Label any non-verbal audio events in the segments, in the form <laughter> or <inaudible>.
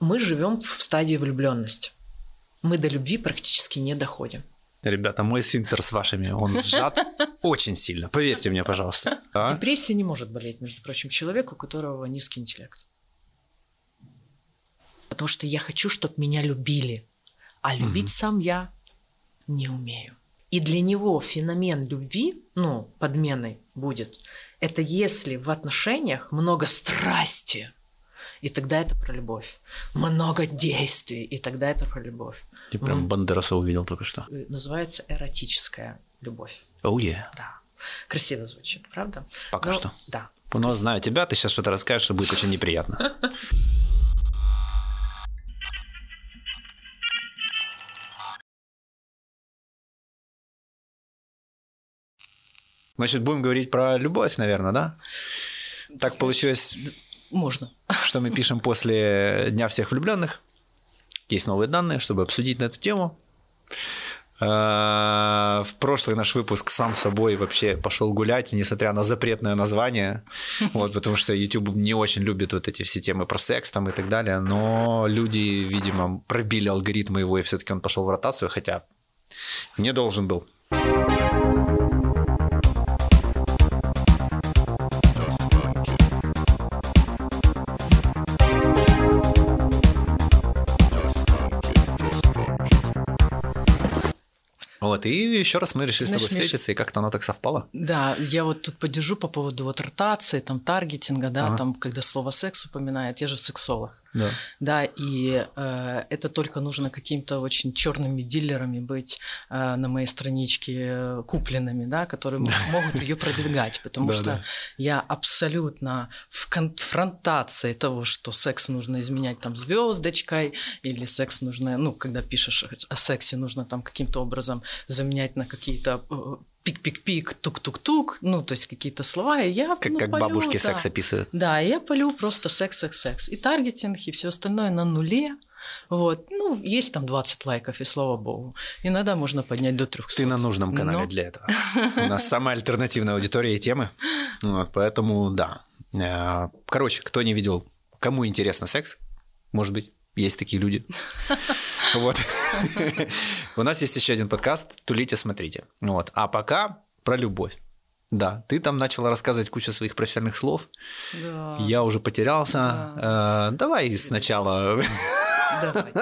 мы живем в стадии влюбленности. Мы до любви практически не доходим. Ребята, мой сфинктер с вашими, он сжат очень сильно. Поверьте мне, пожалуйста. А? Депрессия не может болеть, между прочим, человеку, у которого низкий интеллект. Потому что я хочу, чтобы меня любили. А любить угу. сам я не умею. И для него феномен любви, ну, подменой будет, это если в отношениях много страсти, и тогда это про любовь. Много действий, и тогда это про любовь. Ты прям. Бандераса увидел только что. Э, называется эротическая любовь. Oh yeah. Да. Красиво звучит, правда? Пока Но, что. Да. Но зная тебя, ты сейчас что-то расскажешь, что будет очень неприятно. <laughs> Значит, будем говорить про любовь, наверное, да? Так получилось. Можно. Что мы пишем после Дня всех влюбленных. Есть новые данные, чтобы обсудить на эту тему. А, в прошлый наш выпуск сам собой вообще пошел гулять, несмотря на запретное название, вот, потому что YouTube не очень любит вот эти все темы про секс там и так далее, но люди, видимо, пробили алгоритмы его, и все-таки он пошел в ротацию, хотя не должен был. Вот, и еще раз мы решили Знаешь, с тобой встретиться, Миш... и как-то оно так совпало. Да, я вот тут поддержу по поводу вот ротации, там, таргетинга, да, ага. там, когда слово секс упоминает, я же сексолог. Да. Да, и э, это только нужно каким-то очень черными дилерами быть э, на моей страничке э, купленными, да, которые могут ее продвигать, потому что я абсолютно в конфронтации того, что секс нужно изменять там звездочкой, или секс нужно, ну, когда пишешь о сексе, нужно там каким-то образом заменять на какие-то э, пик-пик-пик, тук-тук-тук, ну, то есть какие-то слова, и я Как, ну, как полю, бабушки да. секс описывают. Да, и я полю просто секс-секс-секс. И таргетинг, и все остальное на нуле. Вот, ну, есть там 20 лайков, и слава богу. Иногда можно поднять до 300. Ты на нужном канале Но... для этого. У нас самая альтернативная аудитория и темы. Вот, поэтому, да. Э, короче, кто не видел, кому интересно секс, может быть, есть такие люди. Вот. У нас есть еще один подкаст «Тулите, смотрите». Вот. А пока про любовь. Да, ты там начала рассказывать кучу своих профессиональных слов. Да. Я уже потерялся. Да. Э, давай сначала. Давай.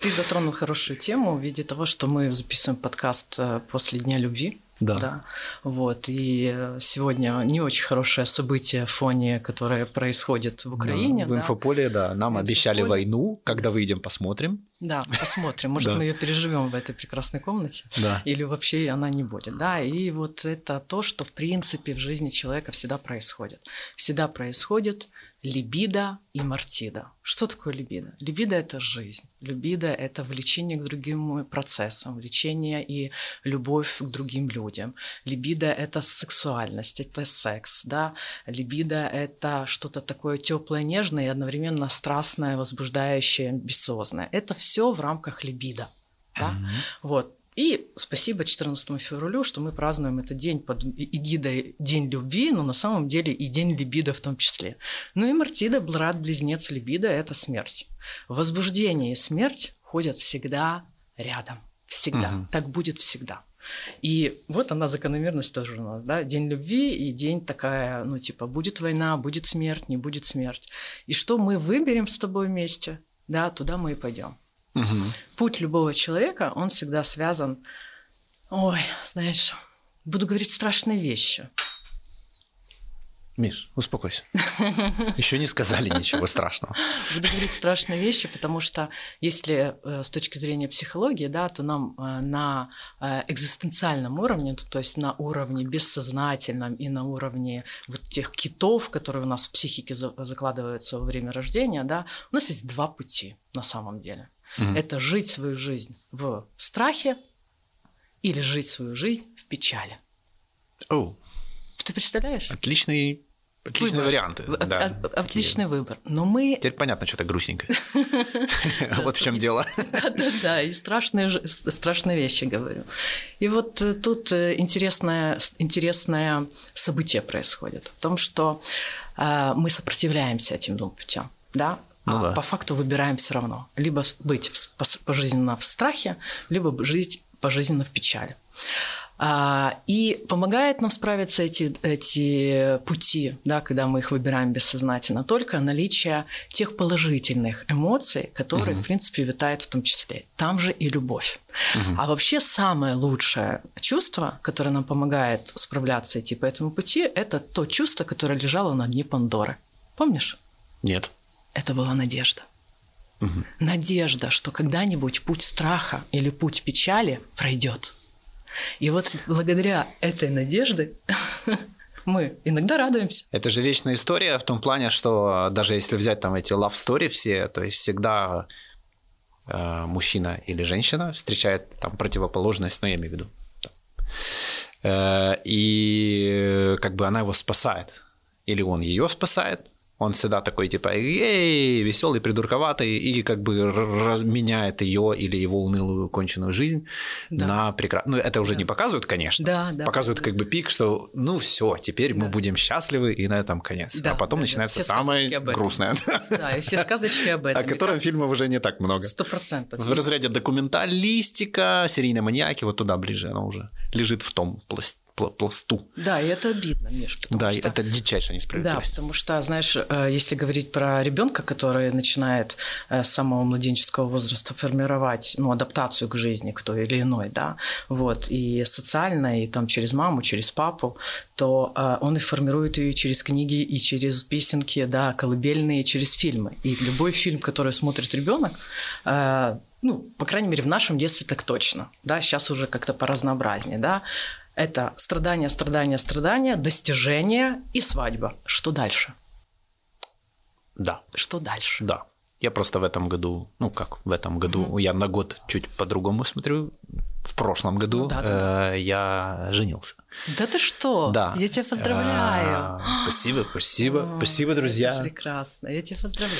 Ты затронул хорошую тему в виде того, что мы записываем подкаст э, после Дня любви. Да. да. Вот. И э, сегодня не очень хорошее событие в фоне, которое происходит в Украине. Да, в инфополе, да. Нам в обещали войну. Когда выйдем, посмотрим. Да, посмотрим. Может, мы ее переживем в этой прекрасной комнате. Да. Или вообще она не будет. Да, и вот это то, что в принципе в жизни человека всегда происходит. Всегда происходит либидо и мартида. Что такое либидо? Либидо – это жизнь. Либидо – это влечение к другим процессам, влечение и любовь к другим людям. Либидо – это сексуальность, это секс. Да? Либидо – это что-то такое теплое, нежное и одновременно страстное, возбуждающее, амбициозное. Это все в рамках либидо. Да? Mm-hmm. Вот. И спасибо 14 февралю, что мы празднуем этот день под эгидой День любви, но на самом деле и День либидо в том числе. Ну и Мартида, брат-близнец либидо – это смерть. Возбуждение и смерть ходят всегда рядом. Всегда. Угу. Так будет всегда. И вот она закономерность тоже у нас, да, день любви и день такая, ну, типа, будет война, будет смерть, не будет смерть. И что мы выберем с тобой вместе, да, туда мы и пойдем. Угу. Путь любого человека, он всегда связан, ой, знаешь, буду говорить страшные вещи. Миш, успокойся. <laughs> Еще не сказали ничего страшного. Буду говорить страшные вещи, потому что если э, с точки зрения психологии, да, то нам э, на э, экзистенциальном уровне, то есть на уровне бессознательном и на уровне вот тех китов, которые у нас в психике закладываются во время рождения, да, у нас есть два пути на самом деле. Угу. Это жить свою жизнь в страхе или жить свою жизнь в печали. О, Ты представляешь? Отличный Отличные выбор. варианты. От, да. от, отличный выбор. Но мы... Теперь понятно, что то грустненькое. <laughs> <laughs> Вот в чем дело. Да-да-да, и страшные, вещи говорю. И вот э, тут э, интересное, интересное событие происходит. В том, что э, мы сопротивляемся этим двум путям. Да? Ну, а да. по факту выбираем все равно. Либо быть пожизненно в страхе, либо жить пожизненно в печали. А, и помогает нам справиться эти, эти пути, да, когда мы их выбираем бессознательно, только наличие тех положительных эмоций, которые, угу. в принципе, витают в том числе. Там же и любовь. Угу. А вообще самое лучшее чувство, которое нам помогает справляться идти по этому пути, это то чувство, которое лежало на дне Пандоры. Помнишь? Нет. Это была надежда. Угу. Надежда, что когда-нибудь путь страха или путь печали пройдет. И вот благодаря этой надежде <laughs> мы иногда радуемся. Это же вечная история в том плане, что даже если взять там эти love story все, то есть всегда э, мужчина или женщина встречает там противоположность, ну я имею в виду. Э, и как бы она его спасает. Или он ее спасает, он всегда такой, типа, эй, веселый, придурковатый, и как бы разменяет ее или его унылую конченную жизнь да. на прекрасную. Ну, это уже да. не показывают, конечно. Да, да. Показывают да. как бы пик, что, ну, все, теперь да. мы будем счастливы, и на этом конец. Да, а потом да, начинается да. самое грустное. Да, и все сказочки об этом. О котором фильмов уже не так много. Сто процентов. В разряде документалистика, серийные маньяки, вот туда ближе она уже лежит в том пласте пласту. Да, и это обидно, Миш. Да, что... это дичайшая несправедливость. Да, потому что, знаешь, э, если говорить про ребенка, который начинает э, с самого младенческого возраста формировать ну, адаптацию к жизни, к той или иной, да, вот, и социально, и там через маму, через папу, то э, он и формирует ее через книги, и через песенки, да, колыбельные, через фильмы. И любой фильм, который смотрит ребенок, ну, по крайней мере, в нашем детстве так точно, да, сейчас уже как-то по разнообразнее, да, это страдания, страдания, страдания, достижения и свадьба. Что дальше? Да. Что дальше? Да. Я просто в этом году, ну как в этом году, угу. я на год чуть по-другому смотрю. В прошлом году ну, да, да. Э, я женился. Да ты что? Да. Я тебя поздравляю. А, спасибо, спасибо, спасибо, друзья. Прекрасно. Я тебя поздравляю.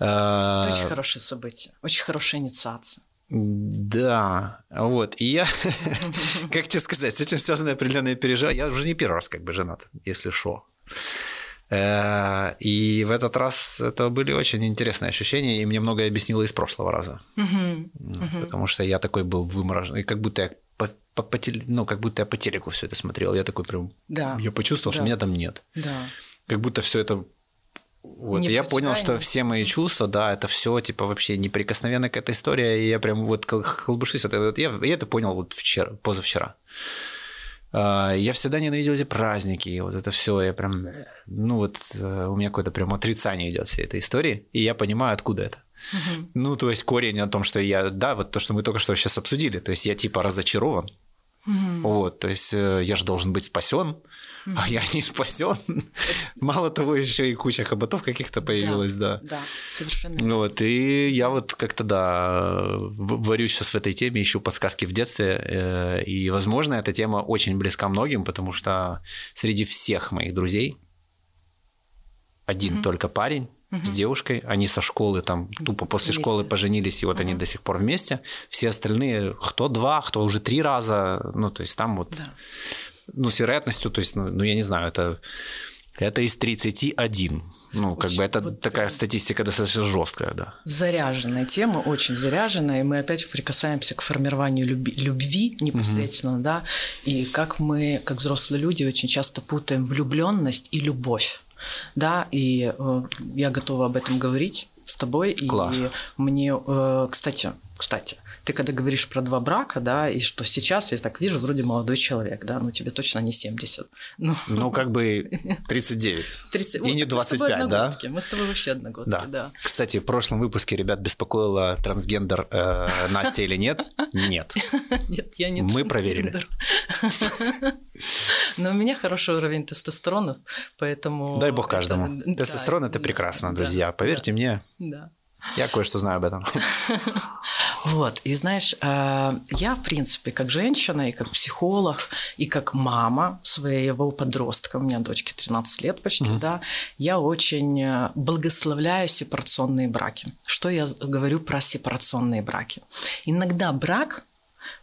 А... Это очень хорошее событие, очень хорошая инициация. Да, вот. И я, <laughs> как тебе сказать, с этим связаны определенные переживания. Я уже не первый раз как бы женат, если шо. Э, и в этот раз это были очень интересные ощущения, и мне многое объяснило из прошлого раза. Потому что я такой был выморожен, и как будто я по, по, по, ну, как будто я по телеку все это смотрел. Я такой прям... Да. Я почувствовал, да. что меня там нет. Да. Как будто все это вот, я понял, что все мои чувства, да, это все, типа, вообще неприкосновенная какая-то история, и я прям вот колбушись. Это, вот я, я это понял вот вчера, позавчера. А, я всегда ненавидел эти праздники, и вот это все, я прям, ну вот э, у меня какое-то прям отрицание идет всей этой истории, и я понимаю, откуда это. Угу. Ну, то есть корень о том, что я, да, вот то, что мы только что сейчас обсудили, то есть я типа разочарован, угу. вот, то есть э, я же должен быть спасен, а я не спасен. Мало того, еще и куча хоботов каких-то появилась, да. Да, совершенно. Вот, и я вот как-то, да, варюсь сейчас в этой теме, ищу подсказки в детстве, э, и, возможно, эта тема очень близка многим, потому что среди всех моих друзей один только парень, с девушкой. Они со школы там тупо после вместе. школы поженились, и вот они до сих пор вместе. Все остальные, кто два, кто уже три раза, ну, то есть там вот да ну, с вероятностью, то есть, ну, ну я не знаю, это, это из 31. Ну, как очень, бы это вот, такая статистика достаточно жесткая, да. Заряженная тема, очень заряженная, и мы опять прикасаемся к формированию люби, любви непосредственно, угу. да, и как мы, как взрослые люди, очень часто путаем влюбленность и любовь, да, и э, я готова об этом говорить с тобой, Класс. и мне, э, кстати, кстати, ты когда говоришь про два брака, да, и что сейчас я так вижу, вроде молодой человек, да, ну тебе точно не 70. Ну, ну <laughs> как бы 39. 30... И не 25, да? Мы с тобой вообще одногодки, да. да. Кстати, в прошлом выпуске ребят беспокоило трансгендер э, <laughs> Настя или нет? Нет. <laughs> Нет, я не Мы проверили. Но у меня хороший уровень тестостеронов, поэтому... Дай бог каждому. Тестостерон – это прекрасно, друзья. Поверьте мне. Да. Я кое-что знаю об этом. <laughs> Вот, и знаешь, э, я, в принципе, как женщина, и как психолог, и как мама своего подростка, у меня дочке 13 лет почти, угу. да, я очень э, благословляю сепарационные браки. Что я говорю про сепарационные браки? Иногда брак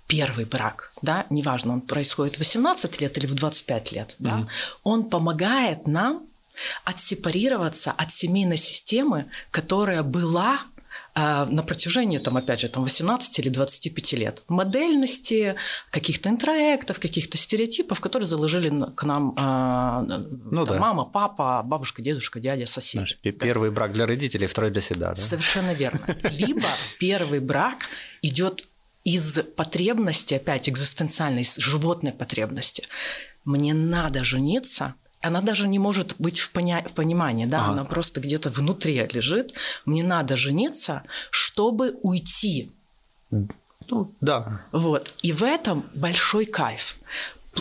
первый брак, да, неважно, он происходит в 18 лет или в 25 лет, да, mm он помогает нам отсепарироваться от семейной системы, которая была а, на протяжении, там, опять же, там, 18 или 25 лет. Модельности, каких-то интроектов, каких-то стереотипов, которые заложили к нам а, ну, там, да. мама, папа, бабушка, дедушка, дядя, сосед. Знаешь, первый брак для родителей, второй для себя. Да? Совершенно верно. Либо первый брак идет из потребности, опять экзистенциальной, из животной потребности. Мне надо жениться, она даже не может быть в, поня- в понимании, да, ага. она просто где-то внутри лежит. Мне надо жениться, чтобы уйти. Ну, да. Вот. И в этом большой кайф.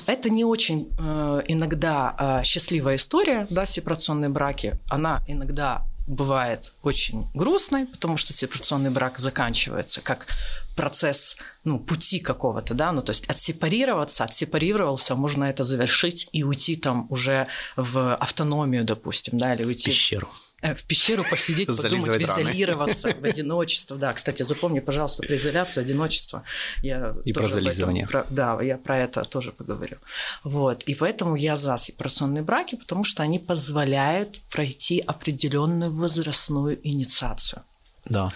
Это не очень э, иногда э, счастливая история, да, сепарационные браки. Она иногда бывает очень грустной, потому что сепарационный брак заканчивается как процесс ну, пути какого-то, да, ну, то есть отсепарироваться, отсепарировался, можно это завершить и уйти там уже в автономию, допустим, да, или уйти... В пещеру. Э, в пещеру посидеть, <laughs> подумать, изолироваться в одиночество. Да, кстати, запомни, пожалуйста, про изоляцию, одиночество. Я и про зализывание. Про, да, я про это тоже поговорю. Вот. И поэтому я за сепарационные браки, потому что они позволяют пройти определенную возрастную инициацию. Да.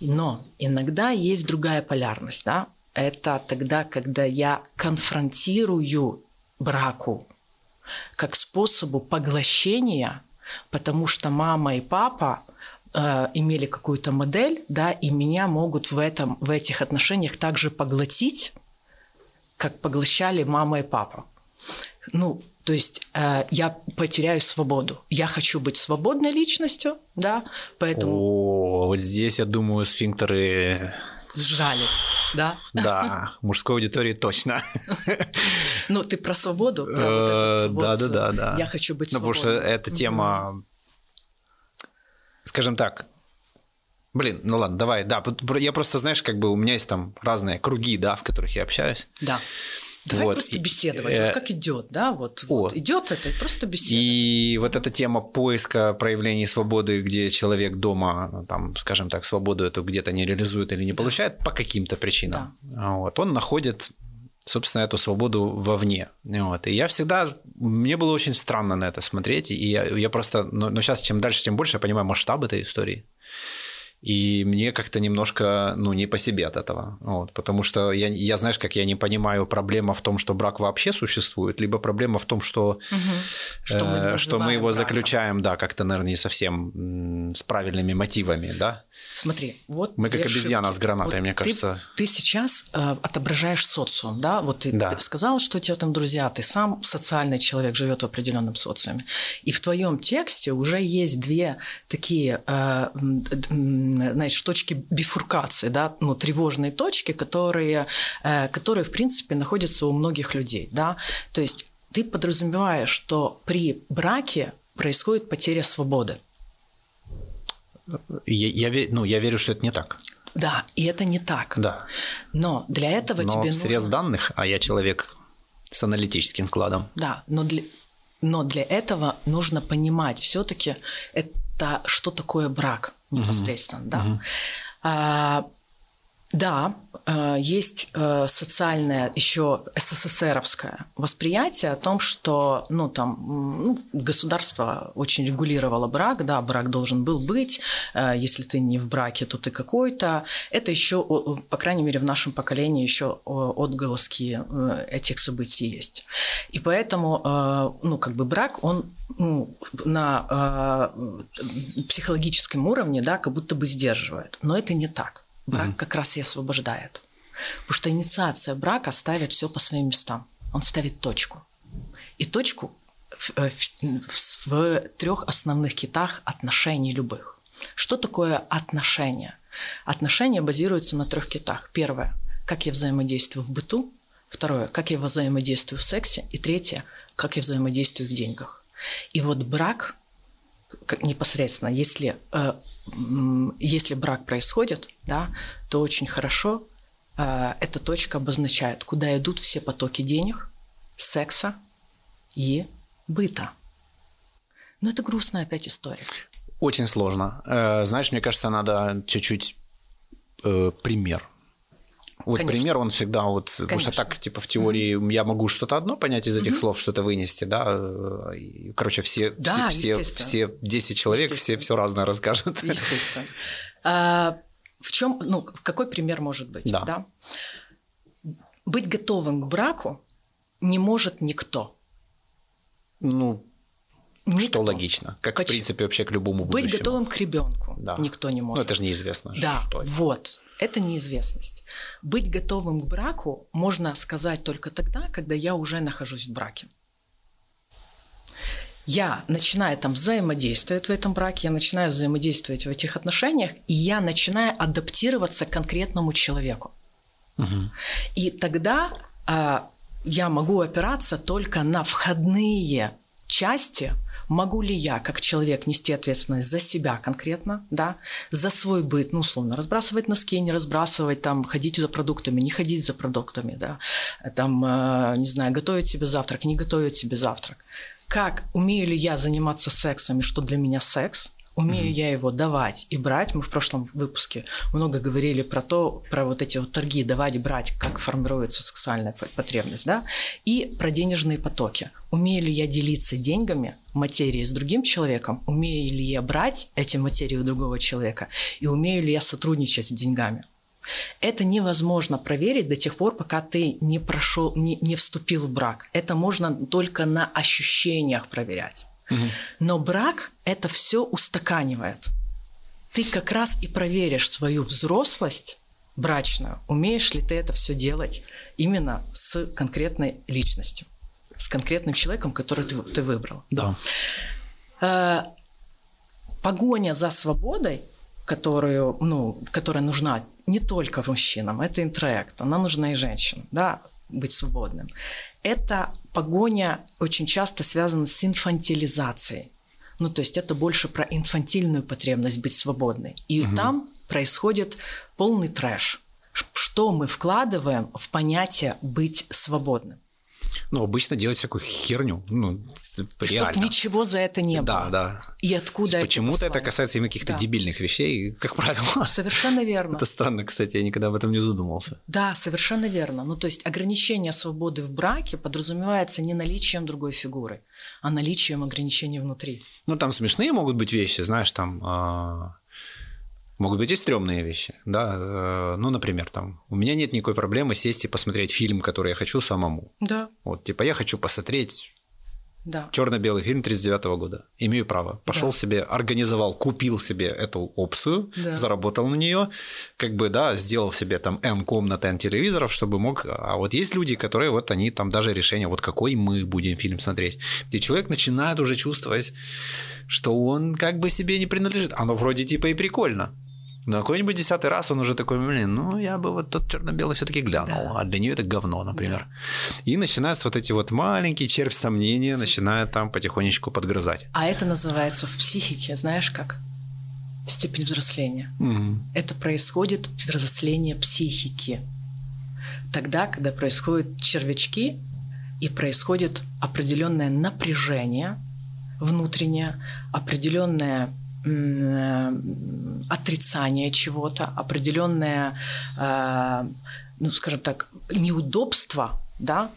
Но иногда есть другая полярность, да? Это тогда, когда я конфронтирую браку как способу поглощения – потому что мама и папа э, имели какую-то модель, да, и меня могут в, этом, в этих отношениях также поглотить, как поглощали мама и папа. Ну, то есть э, я потеряю свободу. Я хочу быть свободной личностью, да, поэтому... О, вот здесь, я думаю, сфинктеры сжались, да? Да, мужской аудитории точно. Ну, ты про свободу? Да, да, да, да. Я хочу быть свободной. Ну, потому что эта тема, скажем так, Блин, ну ладно, давай, да. Я просто, знаешь, как бы у меня есть там разные круги, да, в которых я общаюсь. Да. Давай вот. просто беседовать, вот э, как идет, да, вот, вот. идет это, просто беседа. И вот эта тема поиска проявлений свободы, где человек дома, там, скажем так, свободу эту где-то не реализует или не да. получает по каким-то причинам, да. вот, он находит собственно, эту свободу вовне. Вот. И я всегда... Мне было очень странно на это смотреть, и я, я просто... Но, но сейчас, чем дальше, тем больше я понимаю масштаб этой истории. И мне как-то немножко, ну, не по себе от этого. Вот, потому что я, я, знаешь, как я не понимаю, проблема в том, что брак вообще существует, либо проблема в том, что, угу. что, мы, э, что мы его браком. заключаем, да, как-то, наверное, не совсем с правильными мотивами, да. Смотри, вот мы как обезьяна ошибки. с гранатой, вот мне кажется. Ты, ты сейчас э, отображаешь социум, да? Вот ты, да. ты сказал, что у тебя там друзья, ты сам социальный человек, живет в определенном социуме, и в твоем тексте уже есть две такие, э, знаешь, точки бифуркации, да, ну тревожные точки, которые, э, которые в принципе находятся у многих людей, да. То есть ты подразумеваешь, что при браке происходит потеря свободы. Я, я, ну, я верю, что это не так. Да, и это не так. Да. Но для этого но тебе срез нужно... данных, а я человек с аналитическим вкладом. Да, но для, но для этого нужно понимать все-таки это что такое брак непосредственно, угу. да. Угу. А, да, э, есть э, социальное еще СССРовское восприятие о том, что ну, там, ну, государство очень регулировало брак, да, брак должен был быть, э, если ты не в браке, то ты какой-то. Это еще, по крайней мере, в нашем поколении еще отголоски этих событий есть. И поэтому, ну, как бы брак, он ну, на психологическом уровне, да, как будто бы сдерживает. Но это не так. Брак угу. как раз и освобождает. Потому что инициация брака ставит все по своим местам. Он ставит точку. И точку в, э, в, в, в трех основных китах отношений любых. Что такое отношения? Отношения базируются на трех китах. Первое – как я взаимодействую в быту. Второе – как я взаимодействую в сексе. И третье – как я взаимодействую в деньгах. И вот брак как непосредственно, если э, если брак происходит, да, то очень хорошо э, эта точка обозначает, куда идут все потоки денег, секса и быта. Но это грустная опять история. Очень сложно. Э, знаешь, мне кажется, надо чуть-чуть э, пример. Вот Конечно. пример, он всегда вот, потому что так, типа, в теории я могу что-то одно понять из этих слов, что-то вынести, да, и, короче, все, Да, все, все, все 10 человек, все все разное расскажут. Естественно. А, в чем, ну, какой пример может быть? Да. Быть готовым к браку не может никто. Ну, Никто. что логично, как, в Почему? принципе, вообще к любому Быть будущему. готовым к ребенку Да. никто не Ну, может. это же неизвестно, Да, что это. вот. Это неизвестность. Быть готовым к браку можно сказать только тогда, когда я уже нахожусь в браке. Я начинаю там взаимодействовать в этом браке, я начинаю взаимодействовать в этих отношениях, и я начинаю адаптироваться к конкретному человеку. Мгм. И тогда а, я могу опираться только на входные части. Могу ли я, как человек, нести ответственность за себя конкретно, да, за свой быт, ну, условно, разбрасывать носки, не разбрасывать, там, ходить за продуктами, не ходить за продуктами, да, там, э, не знаю, готовить себе завтрак, не готовить себе завтрак. Как, умею ли я заниматься сексом и что для меня секс? Умею я его давать и брать. Мы в прошлом выпуске много говорили про то, про вот эти вот торги, давать и брать, как формируется сексуальная по- потребность, да, и про денежные потоки. Умею ли я делиться деньгами, материей с другим человеком? Умею ли я брать эти материи у другого человека? И умею ли я сотрудничать с деньгами? Это невозможно проверить до тех пор, пока ты не прошел, не, не вступил в брак. Это можно только на ощущениях проверять. Но брак это все устаканивает. Ты как раз и проверишь свою взрослость брачную. Умеешь ли ты это все делать именно с конкретной личностью, с конкретным человеком, который ты, ты выбрал. Да. Э, погоня за свободой, которую, ну, которая нужна не только мужчинам, это интроект, она нужна и женщинам, да, быть свободным. Эта погоня очень часто связана с инфантилизацией. Ну, то есть это больше про инфантильную потребность быть свободной. И там происходит полный трэш. Что мы вкладываем в понятие быть свободным? Ну, обычно делать всякую херню, ну, реально. ничего за это не Да, было. да. И откуда эти Почему-то это касается именно каких-то Да. дебильных вещей, как правило. Совершенно верно. Это странно, кстати, я никогда об этом не задумывался. Да, совершенно верно. Ну, то есть ограничение свободы в браке подразумевается не наличием другой фигуры, а наличием ограничений внутри. Ну, там смешные могут быть вещи, знаешь, там а, могут быть и стрёмные вещи, да. э, Ну, например, там, у меня нет никакой проблемы сесть и посмотреть фильм, который я хочу самому. Да, Вот, типа, я хочу посмотреть да. черно-белый фильм 39 года. Имею право. Пошел Да. себе, организовал, купил себе эту опцию, Да. заработал на нее, как бы, да, сделал себе там N комнат, N телевизоров, чтобы мог... А вот есть люди, которые вот они там даже решение, вот какой мы будем фильм смотреть. Где человек начинает уже чувствовать, что он как бы себе не принадлежит. Оно вроде типа и прикольно. Но какой-нибудь десятый раз он уже такой, блин, ну я бы вот тот черно-белый все-таки глянул, Да. а для нее это говно, например. И начинаются вот эти вот маленькие червь сомнения, начинает там потихонечку подгрызать. А это называется в психике, знаешь как? Степень взросления. Мгм. Это происходит взросление психики. Тогда, когда происходят червячки и происходит определенное напряжение внутреннее, определенное отрицание чего-то, определенное, э, ну, скажем так, неудобство, да,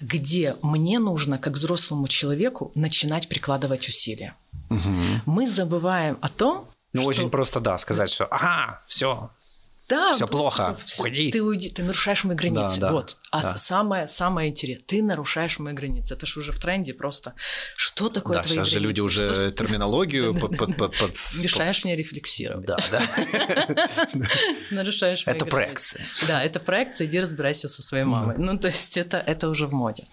где мне нужно, как взрослому человеку, начинать прикладывать усилия. Мгм. Мы забываем о том, Ну, что- очень просто, да, сказать, что ага, все, да, ну, плохо, всё, уходи. Ты уйди, ты нарушаешь мои границы. Да, да, вот. А да. самое, самое интересное, ты нарушаешь мои границы. Это же уже в тренде просто. Что такое да, твои сейчас же люди границы? уже Что- терминологию <laughs> под... под- под- Мешаешь мне рефлексировать. Да, да. <laughs> Нарушаешь мои Это границы. проекция. Да, это проекция, иди разбирайся со своей мамой. Ну, то есть это, уже в моде.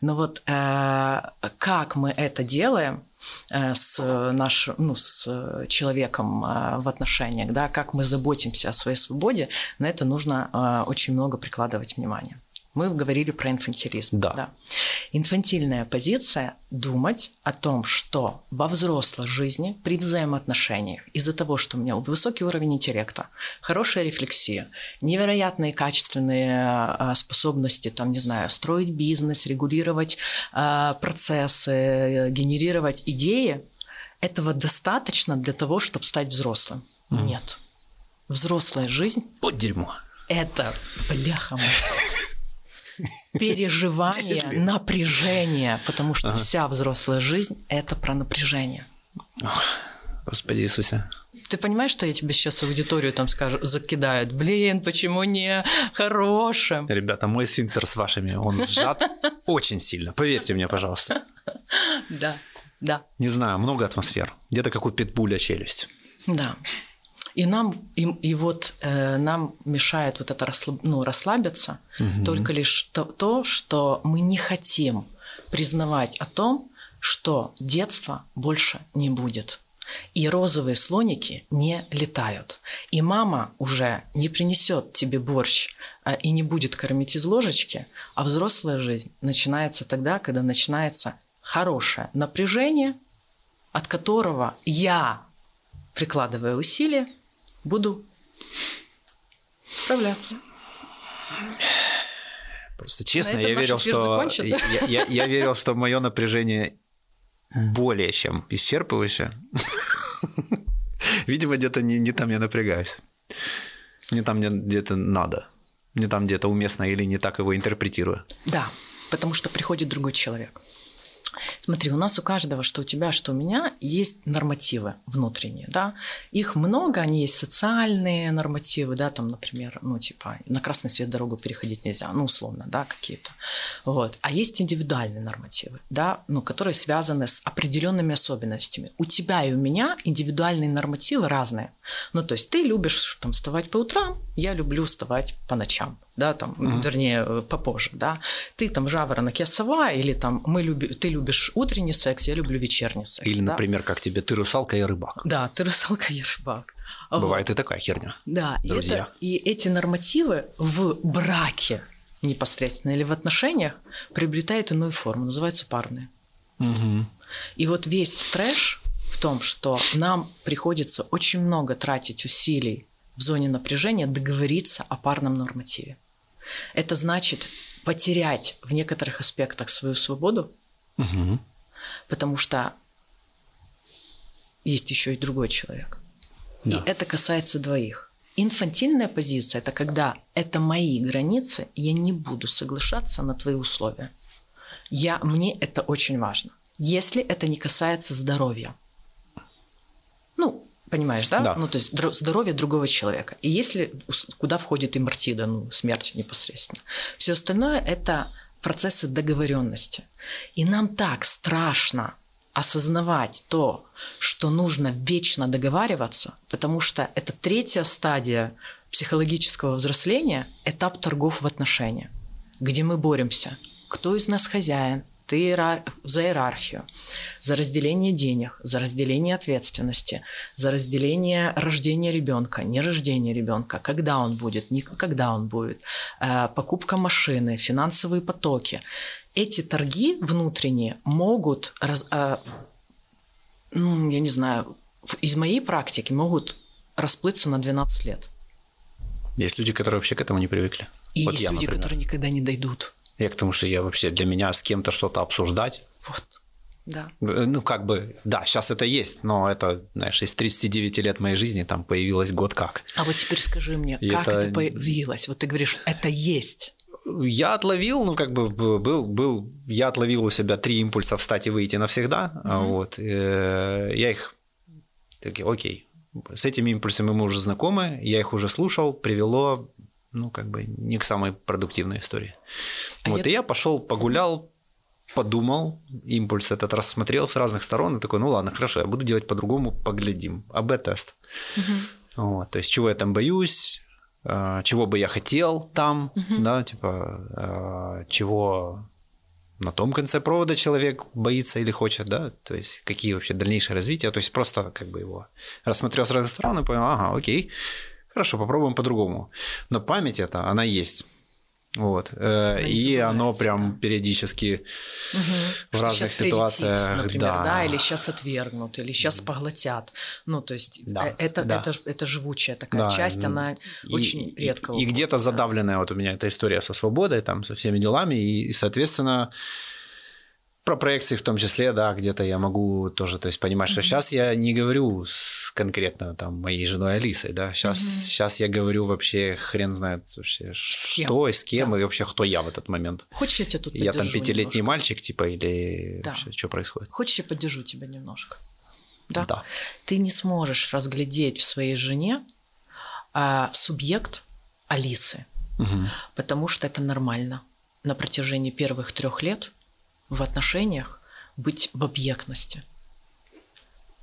Но вот э, как мы это делаем с, нашим, ну, с человеком э, в отношениях, да, как мы заботимся о своей свободе, на это нужно э, очень много прикладывать внимания. Мы говорили про инфантилизм. Да. Инфантильная позиция – думать о том, что во взрослой жизни при взаимоотношениях из-за того, что у меня высокий уровень интеллекта, хорошая рефлексия, невероятные качественные а, способности, там, не знаю, строить бизнес, регулировать а, процессы, генерировать идеи, этого достаточно для того, чтобы стать взрослым? Нет. Взрослая жизнь Вот дерьмо. это, бляха переживание, напряжение, потому что ага. вся взрослая жизнь – это про напряжение. Господи Иисусе. Ты понимаешь, что я тебе сейчас аудиторию там скажу, закидают? Блин, почему не хорошим? Ребята, мой сфинктер с вашими, он сжат <laughs> очень сильно. Поверьте мне, пожалуйста. Да, да. Не знаю, много атмосфер. Где-то как у питбуля челюсть. Да. И нам, и, и вот э, нам мешает вот это расслаб, ну, расслабиться угу. только лишь то, то, что мы не хотим признавать о том, что детства больше не будет. И розовые слоники не летают. И мама уже не принесет тебе борщ э, и не будет кормить из ложечки, а взрослая жизнь начинается тогда, когда начинается хорошее напряжение, от которого я, прикладывая усилия, буду справляться. Просто честно, я верил, что я, я, я верил, что мое напряжение более чем исчерпывающее. Видимо, где-то не, не там я напрягаюсь. Не там, где-то надо. Не там, где-то уместно или не так его интерпретирую. Да, потому что приходит другой человек. Смотри, у нас у каждого, что у тебя, что у меня, есть нормативы внутренние, да. Их много, они есть социальные нормативы, да, там, например, ну, типа, на красный свет дорогу переходить нельзя, ну, условно, да, какие-то. Вот. А есть индивидуальные нормативы, да, ну, которые связаны с определенными особенностями. У тебя и у меня индивидуальные нормативы разные. Ну, то есть ты любишь там вставать по утрам, я люблю вставать по ночам да, там, угу. вернее, э, попозже, да. Ты там жаворонок, я сова, или там мы люби, ты любишь утренний секс, я люблю вечерний секс. Или, да? например, как тебе, ты русалка, я рыбак. Да, ты русалка, я рыбак. Бывает вот. и такая херня. Да, друзья. И, это, и эти нормативы в браке непосредственно или в отношениях приобретают иную форму, называются парные. Угу. И вот весь трэш в том, что нам приходится очень много тратить усилий в зоне напряжения договориться о парном нормативе. Это значит потерять в некоторых аспектах свою свободу, угу. потому что есть еще и другой человек. Да. И это касается двоих. Инфантильная позиция – это когда это мои границы, я не буду соглашаться на твои условия. Я, мне это очень важно. Если это не касается здоровья. Ну, Понимаешь, да? да? Ну, то есть здоровье другого человека. И если куда входит и мартида, ну, смерть непосредственно. Все остальное это процессы договоренности. И нам так страшно осознавать то, что нужно вечно договариваться, потому что это третья стадия психологического взросления, этап торгов в отношениях, где мы боремся. Кто из нас хозяин? Ты за иерархию, за разделение денег, за разделение ответственности, за разделение рождения ребенка, не рождения ребенка, когда он будет, не когда он будет, э, покупка машины, финансовые потоки. Эти торги внутренние могут, раз, э, ну, я не знаю, из моей практики могут расплыться на 12 лет. Есть люди, которые вообще к этому не привыкли. И вот есть я, люди, например. которые никогда не дойдут. Я к тому, что я вообще для меня с кем-то что-то обсуждать. Вот. Да. Э, ну, как бы, да, сейчас это есть, но это, знаешь, из 39 лет моей жизни там появилось год как. А вот теперь скажи мне, И как это... это появилось? Вот ты говоришь, это есть. Я отловил, ну, как бы был, был, я отловил у себя три импульса встать и выйти навсегда. Mm-hmm. Вот. Э, я их такие, окей, с этими импульсами мы уже знакомы, я их уже слушал, привело ну, как бы не к самой продуктивной истории. А вот, я... и я пошел, погулял, подумал, импульс этот рассмотрел с разных сторон и такой, ну ладно, хорошо, я буду делать по-другому, поглядим. АБ-тест. Угу. Вот, то есть, чего я там боюсь, а, чего бы я хотел там, угу. да, типа, а, чего на том конце провода человек боится или хочет, да, то есть какие вообще дальнейшие развития, то есть просто как бы его рассмотрел с разных сторон и понял, ага, окей, Хорошо, попробуем по-другому. Но память это, она есть. Вот. Э, и оно прям да. периодически угу. в что разных ситуациях. Прилетит, например, да. да, или сейчас отвергнут, или сейчас поглотят. Ну, то есть да. Э, это, да. это, это живучая такая да. часть, она и, очень и, редко. И, и где-то задавленная вот у меня эта история со свободой, там, со всеми делами, и, и соответственно, про проекции в том числе, да, где-то я могу тоже, то есть понимать, что сейчас я не говорю с конкретно там моей женой Алисой, да, сейчас, сейчас я говорю вообще хрен знает вообще, что и с кем, и вообще кто я в этот момент. Хочешь, я тебя тут Я там пятилетний немножко? мальчик, типа, или Да. вообще, что происходит? Хочешь, я поддержу тебя немножко? Да? Да. Ты не сможешь разглядеть в своей жене а, субъект Алисы, потому что это нормально на протяжении первых трех лет в отношениях быть в объектности.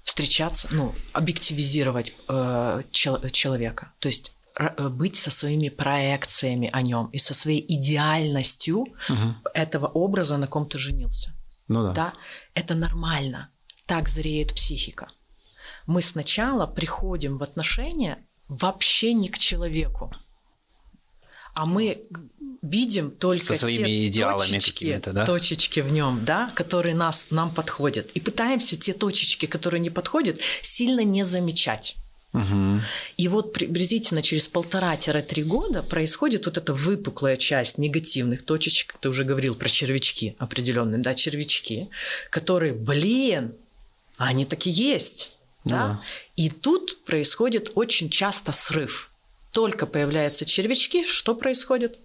Встречаться, ну, объективизировать э, чел- человека. То есть э, быть со своими проекциями о нем и со своей идеальностью Мгм. этого образа, на ком ты женился. Ну да. Да, это нормально. Так зреет психика. Мы сначала приходим в отношения вообще не к человеку, а мы видим только Со своими те идеалами точечки, да? точечки в нем, да, которые нас, нам подходят. И пытаемся те точечки, которые не подходят, сильно не замечать. Мгм. И вот приблизительно через полтора-три года происходит вот эта выпуклая часть негативных точечек. Ты уже говорил про червячки определенные, да, червячки, которые, блин, они таки есть. Ну Да? да. И тут происходит очень часто срыв. Только появляются червячки, что происходит?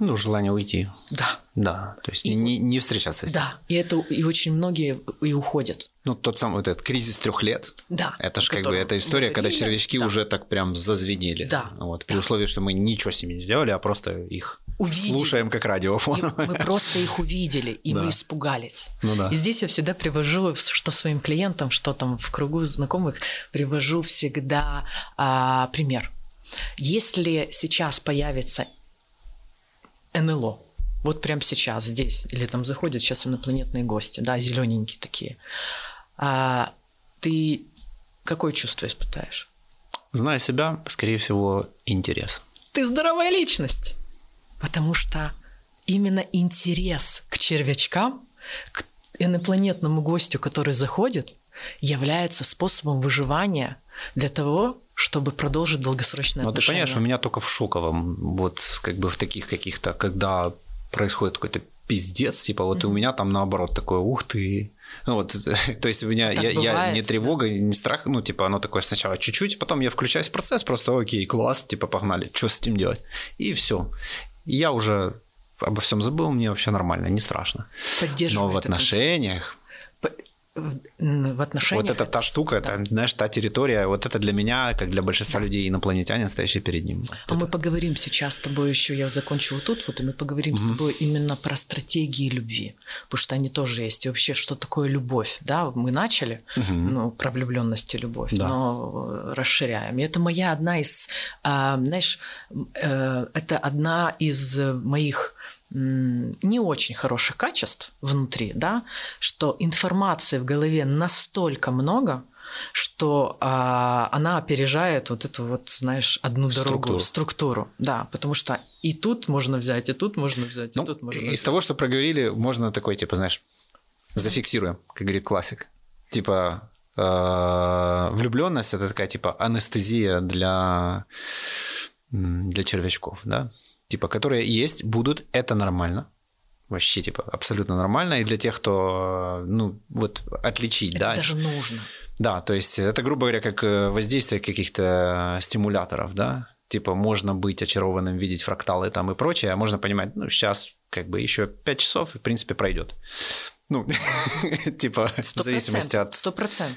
Ну, желание уйти. Да, Да, то есть И- не, не встречаться с ним. да. И это и очень многие и уходят. Ну, тот самый вот этот кризис трех лет. Да. Это же как бы эта история, когда говорили. червячки Да. уже так прям зазвенели. Да. Вот, при условии, что мы ничего с ними не сделали, а просто их Увидели. слушаем как радиофон. И мы просто их увидели, и Да. мы испугались. Ну да. И здесь я всегда привожу, что своим клиентам, что там в кругу знакомых, привожу всегда а, пример. Если сейчас появится НЛО, вот прямо сейчас здесь, или там заходят сейчас инопланетные гости, да, зелененькие такие, а, ты какое чувство испытаешь? Зная себя, скорее всего, интерес. ты здоровая личность. Потому что именно интерес к червячкам, к инопланетному гостю, который заходит, является способом выживания для того, чтобы продолжить долгосрочные Ну, ты отношения. понимаешь, у меня только в шоковом, вот как бы в таких каких-то, когда происходит какой-то пиздец, типа вот у меня там наоборот такое, ух ты. Ну вот, <laughs> то есть у меня, Так я, я бывает, не тревога, не страх, ну типа оно такое сначала чуть-чуть, потом я включаюсь в процесс, просто окей, класс, типа погнали, что с этим делать? И все. Я уже обо всем забыл, мне вообще нормально, не страшно. Но в отношениях, в отношениях... вот это та штука, да. это, знаешь, та территория, вот это для меня, как для большинства людей, инопланетянин, стоящий перед ним. А мы поговорим сейчас с тобой еще, я закончу вот тут, вот, и мы поговорим с тобой именно про стратегии любви, потому что они тоже есть. И вообще, что такое любовь, да, мы начали, ну, про влюбленность и любовь, Да. но э, расширяем. И это моя одна из, а, знаешь, э, это одна из моих не очень хороших качеств внутри, да, что информации в голове настолько много, что а, она опережает вот эту вот, знаешь, одну дорогу, Структуру. Да, потому что и тут можно взять, и тут можно взять, и Ну, тут можно из взять. того, что проговорили, можно такой, типа, знаешь, зафиксируем, как говорит классик. Типа, влюбленность это такая, типа, анестезия для, для червячков, да? Типа, которые есть, будут, это нормально. Вообще, типа, абсолютно нормально. И для тех, кто, ну, вот, отличить, Это да. даже нужно. Да, то есть это, грубо говоря, как э, воздействие каких-то стимуляторов, да. Типа можно быть очарованным, видеть фракталы там и прочее, а можно понимать, ну, сейчас как бы еще 5 часов, и, в принципе, пройдет. Ну, <laughs> типа, в зависимости от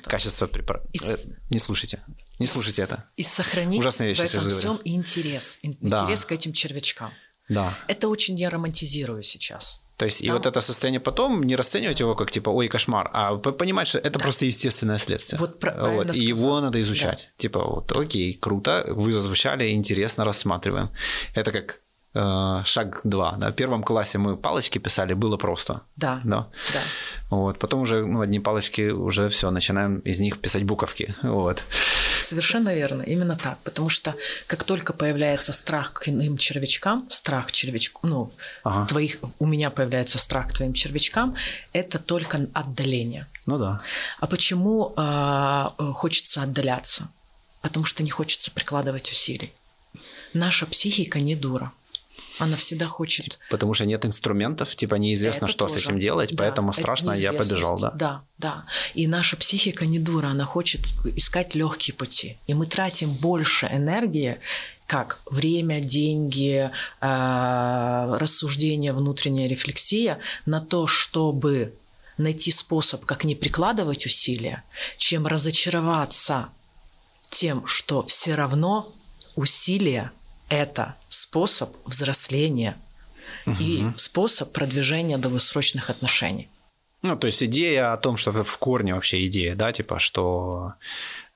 качества препарата. И с- Не слушайте, не слушайте это. И сохранить Ужасные вещи в этом всем интерес. ин- Да. Интерес к этим червячкам. Да. Это очень я романтизирую сейчас. То есть, и Да. вот это состояние потом не расценивать его как типа, ой, кошмар, а понимать, что это просто естественное следствие. Вот правильно И его надо изучать. Типа, вот, окей, круто, вы зазвучали, интересно, рассматриваем. Это как э, шаг два. Да? В первом классе мы палочки писали, было просто. Да. Да. Да. Вот. Потом уже ну, одни палочки, уже все, начинаем из них писать буковки. Вот. Совершенно верно, именно так. Потому что как только появляется страх к иным червячкам, страх червячку, ну, Ага. твоих, у меня появляется страх к твоим червячкам, это только отдаление. Ну да. А почему э, хочется отдаляться? Потому что не хочется прикладывать усилий. Наша психика не дура. Она всегда хочет... Потому что нет инструментов, типа неизвестно, Это что тоже. с этим делать, Да, поэтому это страшно, я побежал, да. Да, да. И наша психика не дура, она хочет искать легкие пути. И мы тратим больше энергии, как время, деньги, э, рассуждение, внутренняя рефлексия на то, чтобы найти способ, как не прикладывать усилия, чем разочароваться тем, что все равно усилия – это способ взросления и способ продвижения долгосрочных отношений. Ну, то есть идея о том, что в в корне вообще идея, да, типа, что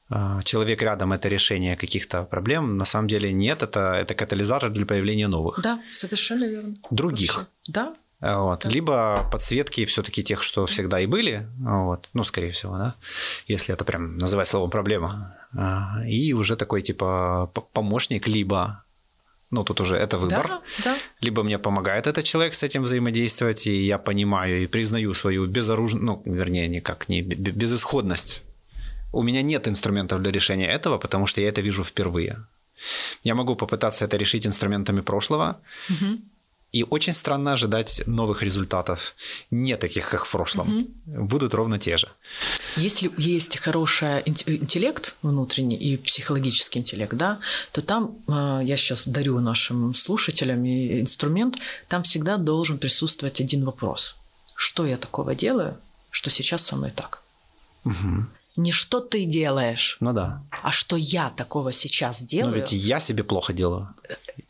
э, человек рядом – это решение каких-то проблем, на самом деле нет, это, это катализатор для появления новых. Да, совершенно верно. Других. Вообще. Да, А, Вот. Либо подсветки все-таки тех, что всегда и были, вот. ну, скорее всего, да, если это прям называть словом проблема. А, И уже такой типа помощник, либо, ну, тут уже это выбор. да, да. Либо мне помогает этот человек с этим взаимодействовать, и я понимаю и признаю свою безоружность, ну, вернее, никак не безысходность. У меня нет инструментов для решения этого, потому что я это вижу впервые. Я могу попытаться это решить инструментами прошлого, и очень странно ожидать новых результатов, не таких, как в прошлом. Будут ровно те же. Если есть хороший инт- интеллект внутренний и психологический интеллект, да, то там, э, я сейчас дарю нашим слушателям инструмент, там всегда должен присутствовать один вопрос. Что я такого делаю, что сейчас со мной так? Не что ты делаешь, Ну да. а что я такого сейчас Но делаю. ведь я себе плохо делаю.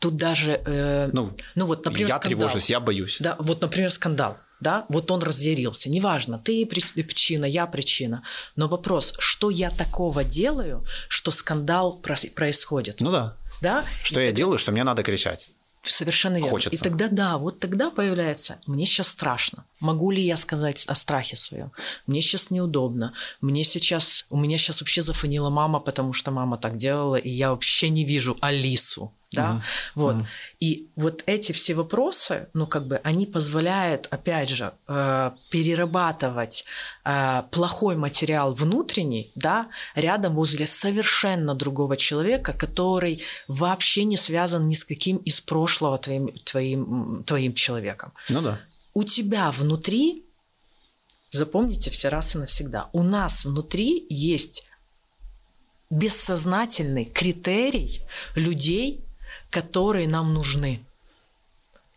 Тут даже, э, Ну, ну вот, например, я скандал. тревожусь, я боюсь. Да, вот, например, скандал. Да, вот он разъярился. Неважно, ты при- причина, я причина. Но вопрос, что я такого делаю, что скандал происходит? Ну да. Да? Что И я тогда- делаю, что мне надо кричать? Совершенно верно. Хочется. И тогда да, вот тогда появляется, мне сейчас страшно. Могу ли я сказать о страхе своем? Мне сейчас неудобно. Мне сейчас, у меня сейчас вообще зафонила мама, потому что мама так делала, и я вообще не вижу Алису. Да, вот. И вот эти все вопросы, ну, как бы, они позволяют, опять же, э, перерабатывать э, плохой материал внутренний, да, рядом возле совершенно другого человека, который вообще не связан ни с каким из прошлого твоим, твоим, твоим человеком. Ну да. У тебя внутри, запомните все раз и навсегда, у нас внутри есть бессознательный критерий людей, которые нам нужны.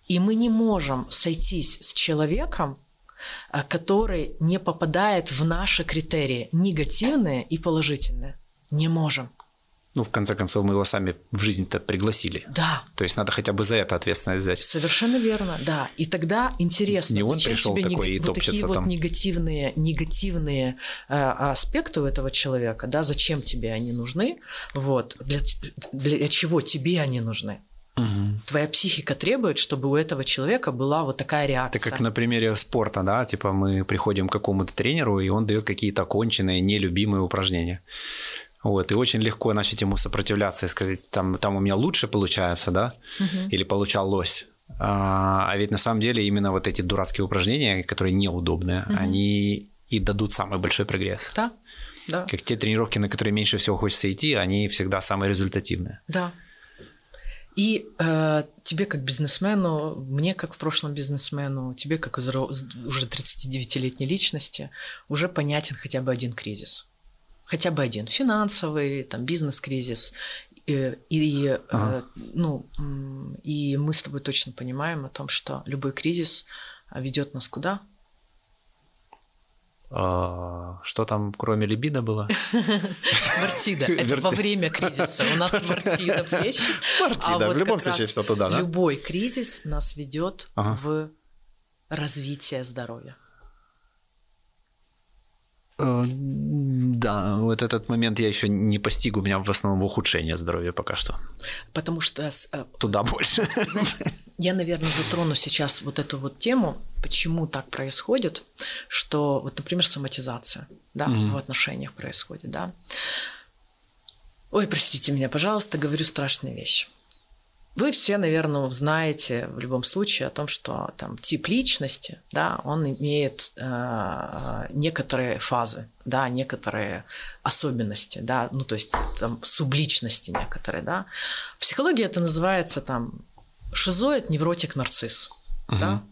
И мы не можем сойтись с человеком, а, который не попадает в наши критерии, негативные и положительные. Не можем. Ну, в конце концов, мы его сами в жизнь-то пригласили. Да, То есть надо хотя бы за это ответственность взять. Совершенно верно, да. И тогда интересно, Не он зачем пришел тебе такой нега- и вот такие топчется вот там. негативные, негативные э, аспекты у этого человека, да, зачем тебе они нужны, вот, для, для чего тебе они нужны. Твоя психика требует, чтобы у этого человека была вот такая реакция. Это как на примере спорта, да, типа мы приходим к какому-то тренеру, и он дает какие-то оконченные, нелюбимые упражнения. Вот, и очень легко начать ему сопротивляться и сказать, там, там у меня лучше получается, да, или получалось. А, а ведь на самом деле именно вот эти дурацкие упражнения, которые неудобные, они и дадут самый большой прогресс. Да, да, Как те тренировки, на которые меньше всего хочется идти, они всегда самые результативные. да. И э, тебе как бизнесмену, мне как в прошлом бизнесмену, тебе как уже 39-летней личности уже понятен хотя бы один кризис. Хотя бы один. Финансовый, там, бизнес-кризис. И, и, э, Ага. ну, и мы с тобой точно понимаем о том, что любой кризис а, ведет нас куда? А, что там, кроме либидо было? Мартида. Это во время кризиса. У нас мартида плечи. Мартида, в любом случае всё туда, да? Любой кризис нас ведет в развитие здоровья. Э, Да, вот этот момент я еще не постиг. У меня в основном ухудшение здоровья пока что. Потому что э, Туда больше. Знаешь, я, наверное, затрону сейчас вот эту вот тему, почему так происходит, что вот, например, соматизация, да, в отношениях происходит, да. Ой, простите меня, пожалуйста, говорю страшные вещи. Вы все, наверное, знаете в любом случае о том, что там тип личности, да, он имеет э, некоторые фазы, да, некоторые особенности, да, ну то есть там субличности некоторые, да. В психологии это называется там шизоид, невротик, нарцисс. Мгм. Да?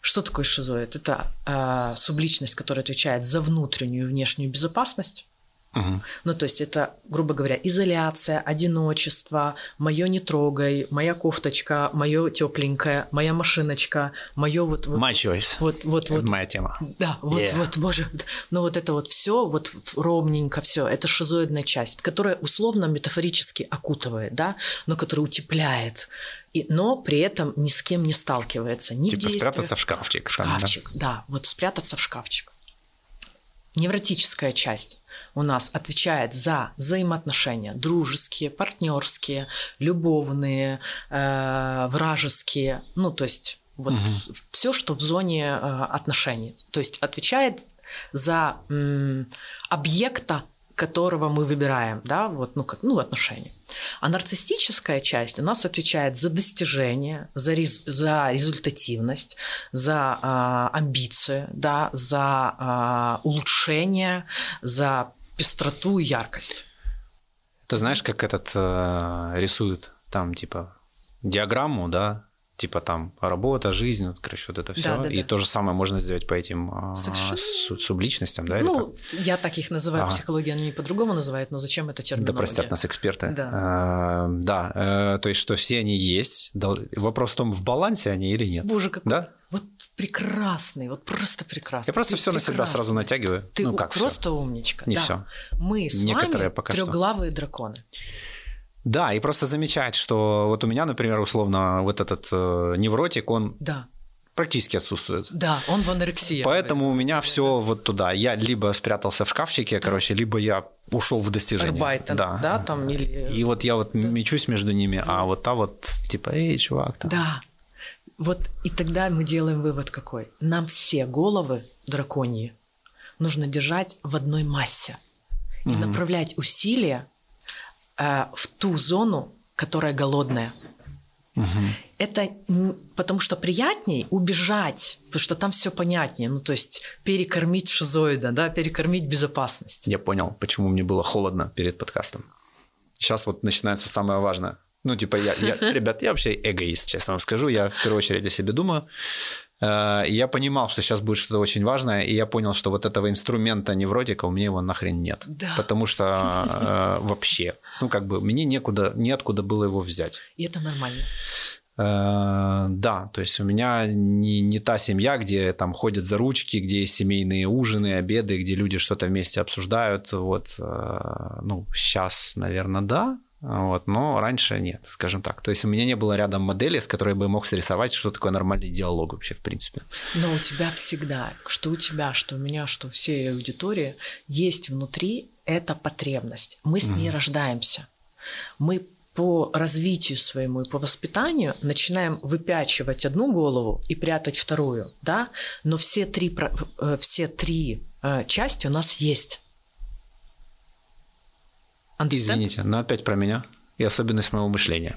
Что такое шизоид? Это э, субличность, которая отвечает за внутреннюю и внешнюю безопасность. Мгм. Ну, то есть это, грубо говоря, изоляция, одиночество, мое не трогай, моя кофточка, мое тепленькое, моя машиночка, мое вот вот My choice. вот вот вот моя тема. да, вот, Yeah. вот, боже, ну вот это вот все, вот ровненько все, это шизоидная часть, которая условно метафорически окутывает, да, но которая утепляет, и, но при этом ни с кем не сталкивается, ни в Типа действиях. спрятаться в шкафчик. В там, да? шкафчик, да, вот спрятаться в шкафчик. Невротическая часть у нас отвечает за взаимоотношения дружеские, партнерские, любовные, э, вражеские, ну то есть вот все, что в зоне э, отношений, то есть отвечает за м, объекта, которого мы выбираем, да, вот, ну, как, ну, отношения. А нарциссическая часть у нас отвечает за достижение, за, рез- за результативность, за а, амбиции, да, за а, улучшение, за пестроту и яркость. Ты знаешь, как этот э, рисуют там, типа, диаграмму, да, типа там работа, жизнь, вот, короче, вот это все. Да, да, и да. то же самое можно сделать по этим э, Совершенно су- субличностям, да? ну, я так их называю, Ага. психология они по-другому называют, но зачем это как? терминология? Да простят нас эксперты. Да. Э, да, э, то есть, что все они есть. Вопрос в том, в балансе они или нет. Боже, какой Да? Вот прекрасный, вот просто прекрасный. Я просто Ты все на себя сразу натягиваю. Ты ну, как просто умничка. Не да. всё. Мы с Некоторые вами пока что. трехглавые драконы. Да, и просто замечать, что вот у меня, например, условно, вот этот э, невротик, он Да, практически отсутствует. да, он в анорексии. Поэтому у меня все вот туда. Я либо спрятался в шкафчике, короче, либо я ушел в достижение. Арбайтен, да. там или... И вот я вот мечусь между ними, а вот та вот типа, эй, чувак, там. Да. Вот и тогда мы делаем вывод какой? Нам все головы драконьи нужно держать в одной массе и направлять усилия э, в ту зону, которая голодная. Это м, потому что приятней убежать, потому что там все понятнее. Ну, то есть перекормить шизоида, да, перекормить безопасность. Я понял, почему мне было холодно перед подкастом. Сейчас вот начинается самое важное. Ну, типа, я, я- <laughs> ребят, я вообще эгоист, честно вам скажу. Я в первую очередь о себе думаю. Э, я понимал, что сейчас будет что-то очень важное, и я понял, что вот этого инструмента невротика у меня его нахрен нет. Да. Потому что <laughs> э, вообще, ну, как бы, мне некуда, неоткуда было его взять. И это нормально. Э, Да, то есть у меня не, не та семья, где там ходят за ручки, где есть семейные ужины, обеды, где люди что-то вместе обсуждают. Вот, э, ну, сейчас, наверное, да, вот, но раньше нет, скажем так. То есть у меня не было рядом модели, с которой бы мог срисовать, что такое нормальный диалог вообще, в принципе. Но у тебя всегда, что у тебя, что у меня, что у всей аудитории, есть внутри эта потребность. Мы с ней рождаемся. Мы по развитию своему и по воспитанию начинаем выпячивать одну голову и прятать вторую, да? Но все три, э, все три э, части у нас есть. Understand? Извините, но опять про меня и особенность моего мышления.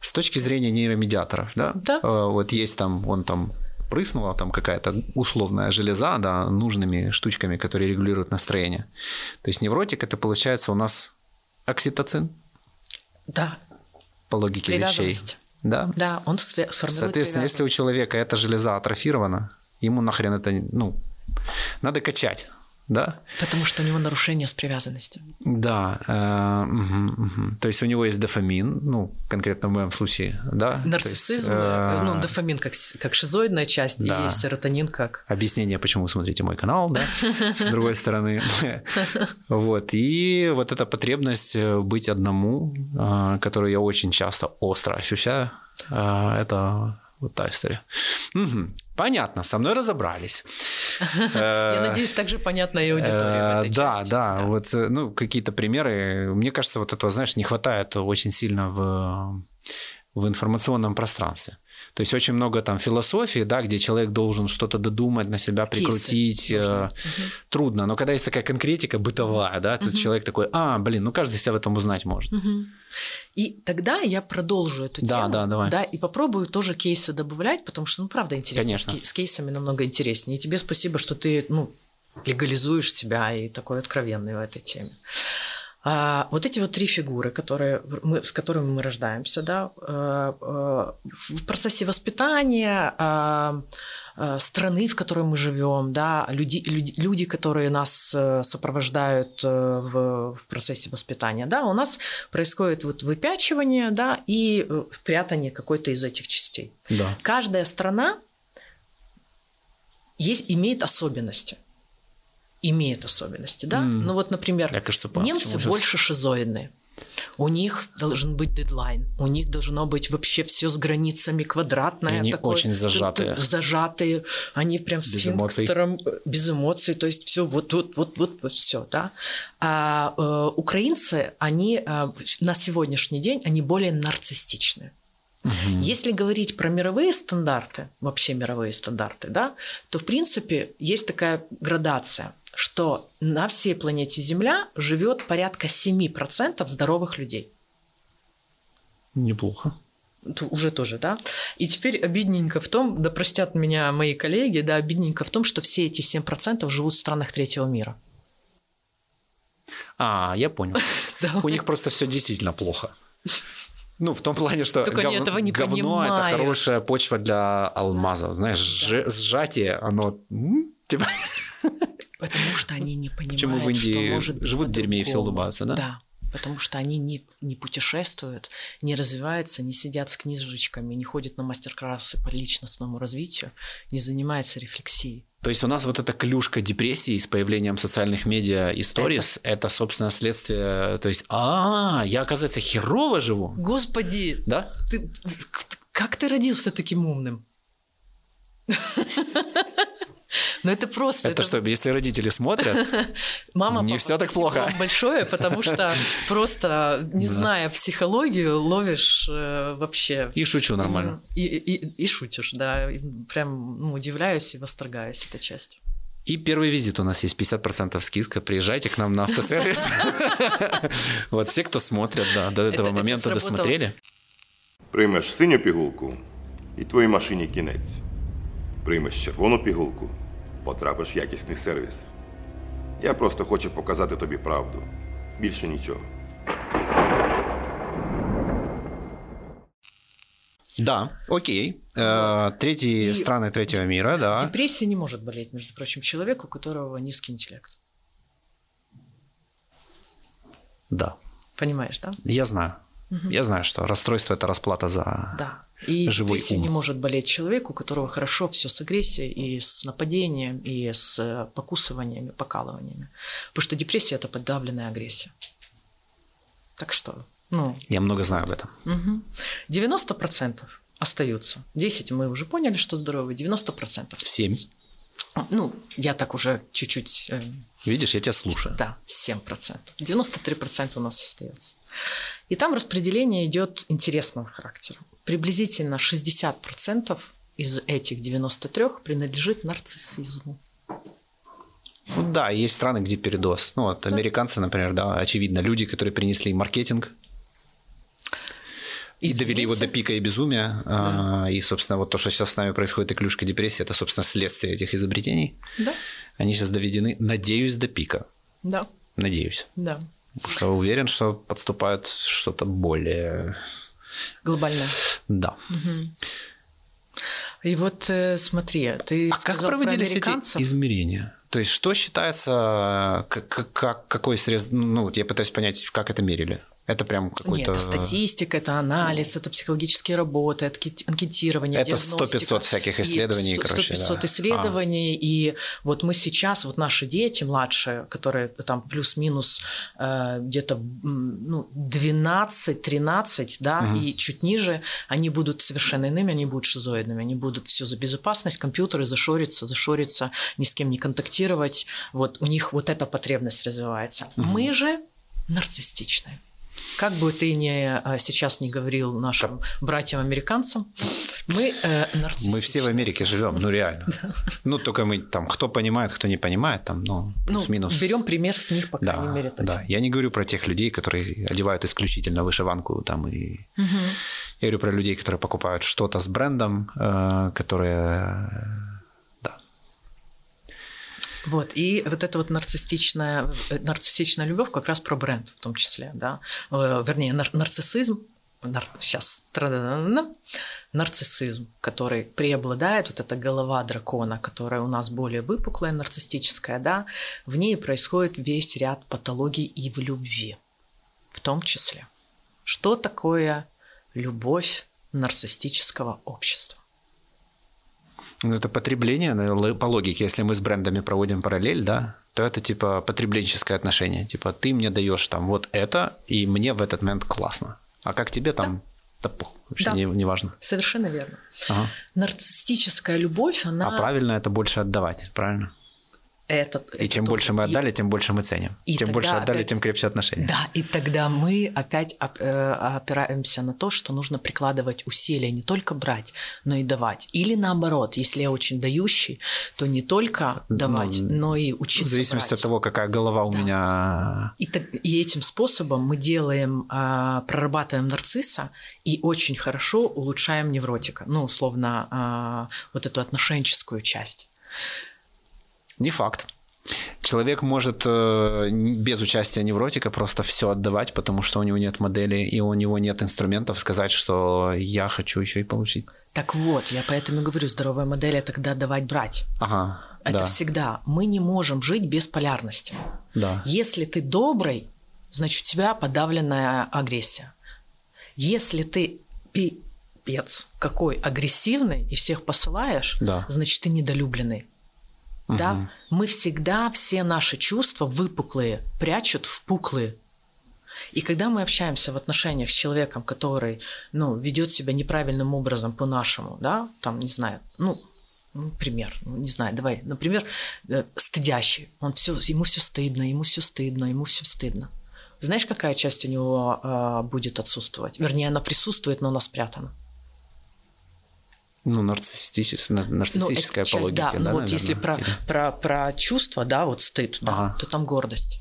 С точки зрения нейромедиаторов, да, Да. э, вот есть там, он там прыснула там какая-то условная железа, да, нужными штучками, которые регулируют настроение. То есть невротик это получается у нас окситоцин Да, по логике вещей. Да. да, он све- формирует Соответственно, если у человека эта железа атрофирована, ему нахрен это, ну, надо качать, да? Потому что у него нарушение с привязанностью. Да, э, мгм, мгм. то есть у него есть дофамин, ну, конкретно в моем случае, да? То есть, Нарциссизм, э, ну, дофамин как, как шизоидная часть, Да. и серотонин как... Объяснение, почему вы смотрите мой канал, да, с <laughs> другой стороны. Вот, и вот эта потребность э, быть одному, э, которую я очень часто остро ощущаю, э, это вот та история. Понятно, со мной разобрались. <laughs> Я надеюсь, также понятна и аудитория в Э, Да, да, вот э, ну какие-то примеры. Мне кажется, вот этого, знаешь, не хватает очень сильно в в информационном пространстве. То есть очень много там философии, да, где человек должен что-то додумать, на себя прикрутить. э, Трудно. Но когда есть такая конкретика бытовая, да, тут человек такой, а, блин, ну каждый себя в этом узнать может. И тогда я продолжу эту Да, тему. да, давай. Да, и попробую тоже кейсы добавлять, потому что, ну, правда, интересно. Конечно. С, с кейсами намного интереснее. И тебе спасибо, что ты, ну, легализуешь себя и такой откровенный в этой теме. А, вот эти вот три фигуры, которые мы, с которыми мы рождаемся, да, э, э, в процессе воспитания а, э, страны, в которой мы живем, да, люди, люди, люди которые нас сопровождают в, в процессе воспитания, да, у нас происходит вот выпячивание, да, и прятание какой-то из этих частей. Да. Каждая страна есть, имеет особенности имеет особенности, да? Mm. Ну вот, например, Я, кажется, понял, немцы больше шизоидные. У них должен быть дедлайн, у них должно быть вообще все с границами квадратное. И они такое, очень зажатые. Зажатые, они прям с без эмоций. без эмоций, то есть все вот вот вот вот, вот все, да. А э, украинцы, они э, на сегодняшний день они более нарциссичные. Угу. Если говорить про мировые стандарты, вообще мировые стандарты, да, то в принципе есть такая градация что на всей планете Земля живет порядка 7% здоровых людей. Неплохо. Уже тоже, да? И теперь обидненько в том, да простят меня мои коллеги, да, обидненько в том, что все эти 7% живут в странах третьего мира. А, я понял. <laughs> У них просто все действительно плохо. Ну, в том плане, что Только гов... этого не говно понимают. это хорошая почва для алмазов. Знаешь, да. сжатие, оно типа <laughs> Потому что они не понимают, Почему в Индии что может быть живут в дерьме и все улыбаются, да? Да, потому что они не, не путешествуют, не развиваются, не сидят с книжечками, не ходят на мастер-классы по личностному развитию, не занимаются рефлексией. То есть у нас вот эта клюшка депрессии с появлением социальных медиа и сторис, это, это собственно, следствие, то есть, а, я, оказывается, херово живу. Господи! Да? Ты, как ты родился таким умным? <laughs> Но это просто... Это, это... что, если родители смотрят, <laughs> Мама, не все так плохо. большое, потому что <laughs> просто, не зная психологию, ловишь э, вообще... И шучу нормально. И, и, и шутишь, да. Прям ну, удивляюсь и восторгаюсь этой частью. И первый визит у нас есть 50% скидка. Приезжайте к нам на автосервис. <laughs> Вот все, кто смотрят, да, до этого момента досмотрели. Приймеш синю пігулку, і твоїй машині кінець. Приймеш червону пігулку, потрапиш в якісний сервіс. Я просто хочу показати тобі правду. Більше нічого. Да, окей. Э, третьи и страны третьего мира, да. Депрессия не может болеть, между прочим, человеку, у которого низкий интеллект. Да. Понимаешь, да? Я знаю. Угу. Я знаю, что расстройство это расплата за да. И <laughs> живой ум. не может болеть человек, у которого хорошо все с агрессией и с нападением, и с э, покусываниями, покалываниями. Потому что депрессия – это подавленная агрессия. Так что, ну... Я много знаю об этом. Угу. 90% остаются. 10 мы уже поняли, что здоровые, 90%. 7. Ну, я так уже чуть-чуть... Э, Видишь, я тебя слушаю. Да, 7%. 93% у нас остается. И там распределение идет интересного характера. Приблизительно 60% из этих 93 принадлежит нарциссизму. Ну да, есть страны, где передоз. Ну вот да. американцы, например, да, очевидно, люди, которые принесли маркетинг и довели его до пика и безумия. Да. И, собственно, вот то, что сейчас с нами происходит, и клюшка депрессии, это, собственно, следствие этих изобретений. Да. Они сейчас доведены, надеюсь, до пика. Да. Надеюсь. Да. Потому что уверен, что подступает что-то более Глобальное. Да. Угу. И вот э, смотри, ты а как проводились эти измерения? То есть что считается, как, как, какой срез... Ну, я пытаюсь понять, как это мерили. Это прям какой-то... Нет, это статистика, это анализ, это психологические работы, анкетирование, Это 100-500 всяких исследований, и 100, короче, 100-500 да. исследований, а. и вот мы сейчас, вот наши дети младшие, которые там плюс-минус э, где-то ну, 12-13, да, угу. и чуть ниже, они будут совершенно иными, они будут шизоидными, они будут все за безопасность, компьютеры зашориться, зашориться, ни с кем не контактировать, вот у них вот эта потребность развивается. Угу. Мы же нарциссичные. Как бы ты не, а, сейчас не говорил нашим братьям-американцам, мы э, Мы все в Америке живем, ну реально. Да. Ну только мы там, кто понимает, кто не понимает, там, ну, плюс-минус. Ну, берем пример с них, по крайней да, мере. Точно. Да, я не говорю про тех людей, которые одевают исключительно вышиванку там и... Угу. Я говорю про людей, которые покупают что-то с брендом, э, которые Вот, и вот эта вот нарциссичная, э, нарциссичная любовь как раз про бренд в том числе, да, Э, вернее, нар- нарциссизм, нар- сейчас, нарциссизм, который преобладает, вот эта голова дракона, которая у нас более выпуклая, нарциссическая, да, в ней происходит весь ряд патологий и в любви, в том числе. Что такое любовь нарциссического общества? Ну, это потребление, по логике, если мы с брендами проводим параллель, да, то это типа потребленческое отношение. Типа ты мне даешь там вот это, и мне в этот момент классно. А как тебе там, да, пух, вообще Да. не, не важно. Совершенно верно. Ага. Нарциссическая любовь, она... А правильно это больше отдавать, правильно? Это, И чем больше мы отдали, тем больше мы ценим. и тогда больше отдали, опять- тем крепче отношения. Да, и тогда мы опять оп- э, опираемся на то, что нужно прикладывать усилия не только брать, но и давать. Или наоборот, если я очень дающий, то не только давать, Ну, но и В учиться зависимости брать. от того, какая голова у Да. меня. И, так- и этим способом мы делаем, а, прорабатываем нарцисса и очень хорошо улучшаем невротика. Ну, условно, а, вот эту отношенческую часть. Не факт. Человек может э, без участия невротика просто все отдавать, потому что у него нет модели и у него нет инструментов сказать, что я хочу еще и получить. Так вот, я поэтому и говорю, здоровая модель – это когда давать-брать. Ага. Это да, всегда. Мы не можем жить без полярности. да. Если ты добрый, значит, у тебя подавленная агрессия. Если ты пипец какой агрессивный и всех посылаешь, Да. значит, ты недолюбленный. Да? Мгм. Мы всегда все наши чувства выпуклые прячут в пуклые. И когда мы общаемся в отношениях с человеком, который, ну, ведет себя неправильным образом по-нашему, да, там, не знаю, ну, пример, ну, не знаю, давай, например, э, стыдящий, он все, ему все стыдно, ему все стыдно, ему все стыдно. Знаешь, какая часть у него а, будет отсутствовать? Вернее, она присутствует, но она спрятана. Ну, нарциссистическая, нар- Ну, нарциссическая часть, логике, да. да, Ну, вот наверное? если про, Или- про, про чувства, да, вот стыд, да, Ага. то там гордость.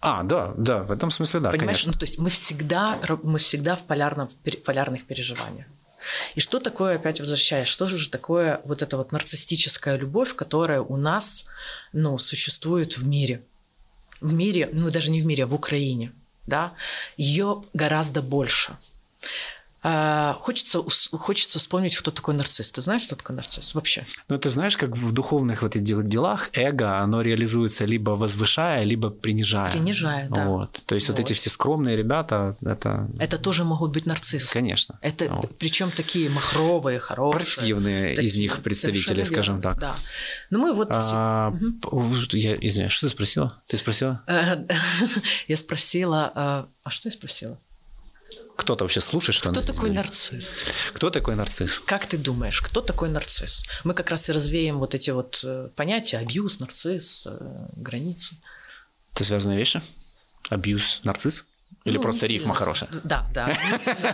А, да, да, в этом смысле да, Понимаешь, конечно. ну, то есть мы всегда, мы всегда в полярном, пер- полярных переживаниях. И что такое, опять возвращаясь, что же такое вот эта вот нарциссическая любовь, которая у нас, ну, существует в мире? В мире, ну, даже не в мире, а в Украине, да? Ее гораздо больше. А, хочется, хочется вспомнить, кто такой нарцисс. Ты знаешь, что такое нарцисс вообще? Ну, ты знаешь, как в духовных вот этих делах эго, оно реализуется либо возвышая, либо принижая. Принижая, да. Вот. То есть вот, Вот. эти все скромные ребята, это, Это тоже могут быть нарциссы. конечно. Это Вот. причем такие махровые, хорошие. Противные из Такие, них представители, скажем верно, так. Да. Ну мы вот... А, п- Я извиняюсь, что ты спросила? Ты спросила? Э, <laughs> Я спросила... э, А что я спросила? Кто-то вообще слушает, что Кто такой говорит? нарцисс? Кто такой нарцисс? Как ты думаешь, кто такой нарцисс? Мы как раз и развеем вот эти вот э, понятия абьюз, нарцисс, э, границы. Это связанные вещи? Абьюз, нарцисс? Или Ну, просто рифма хорошая? Да, да. <laughs>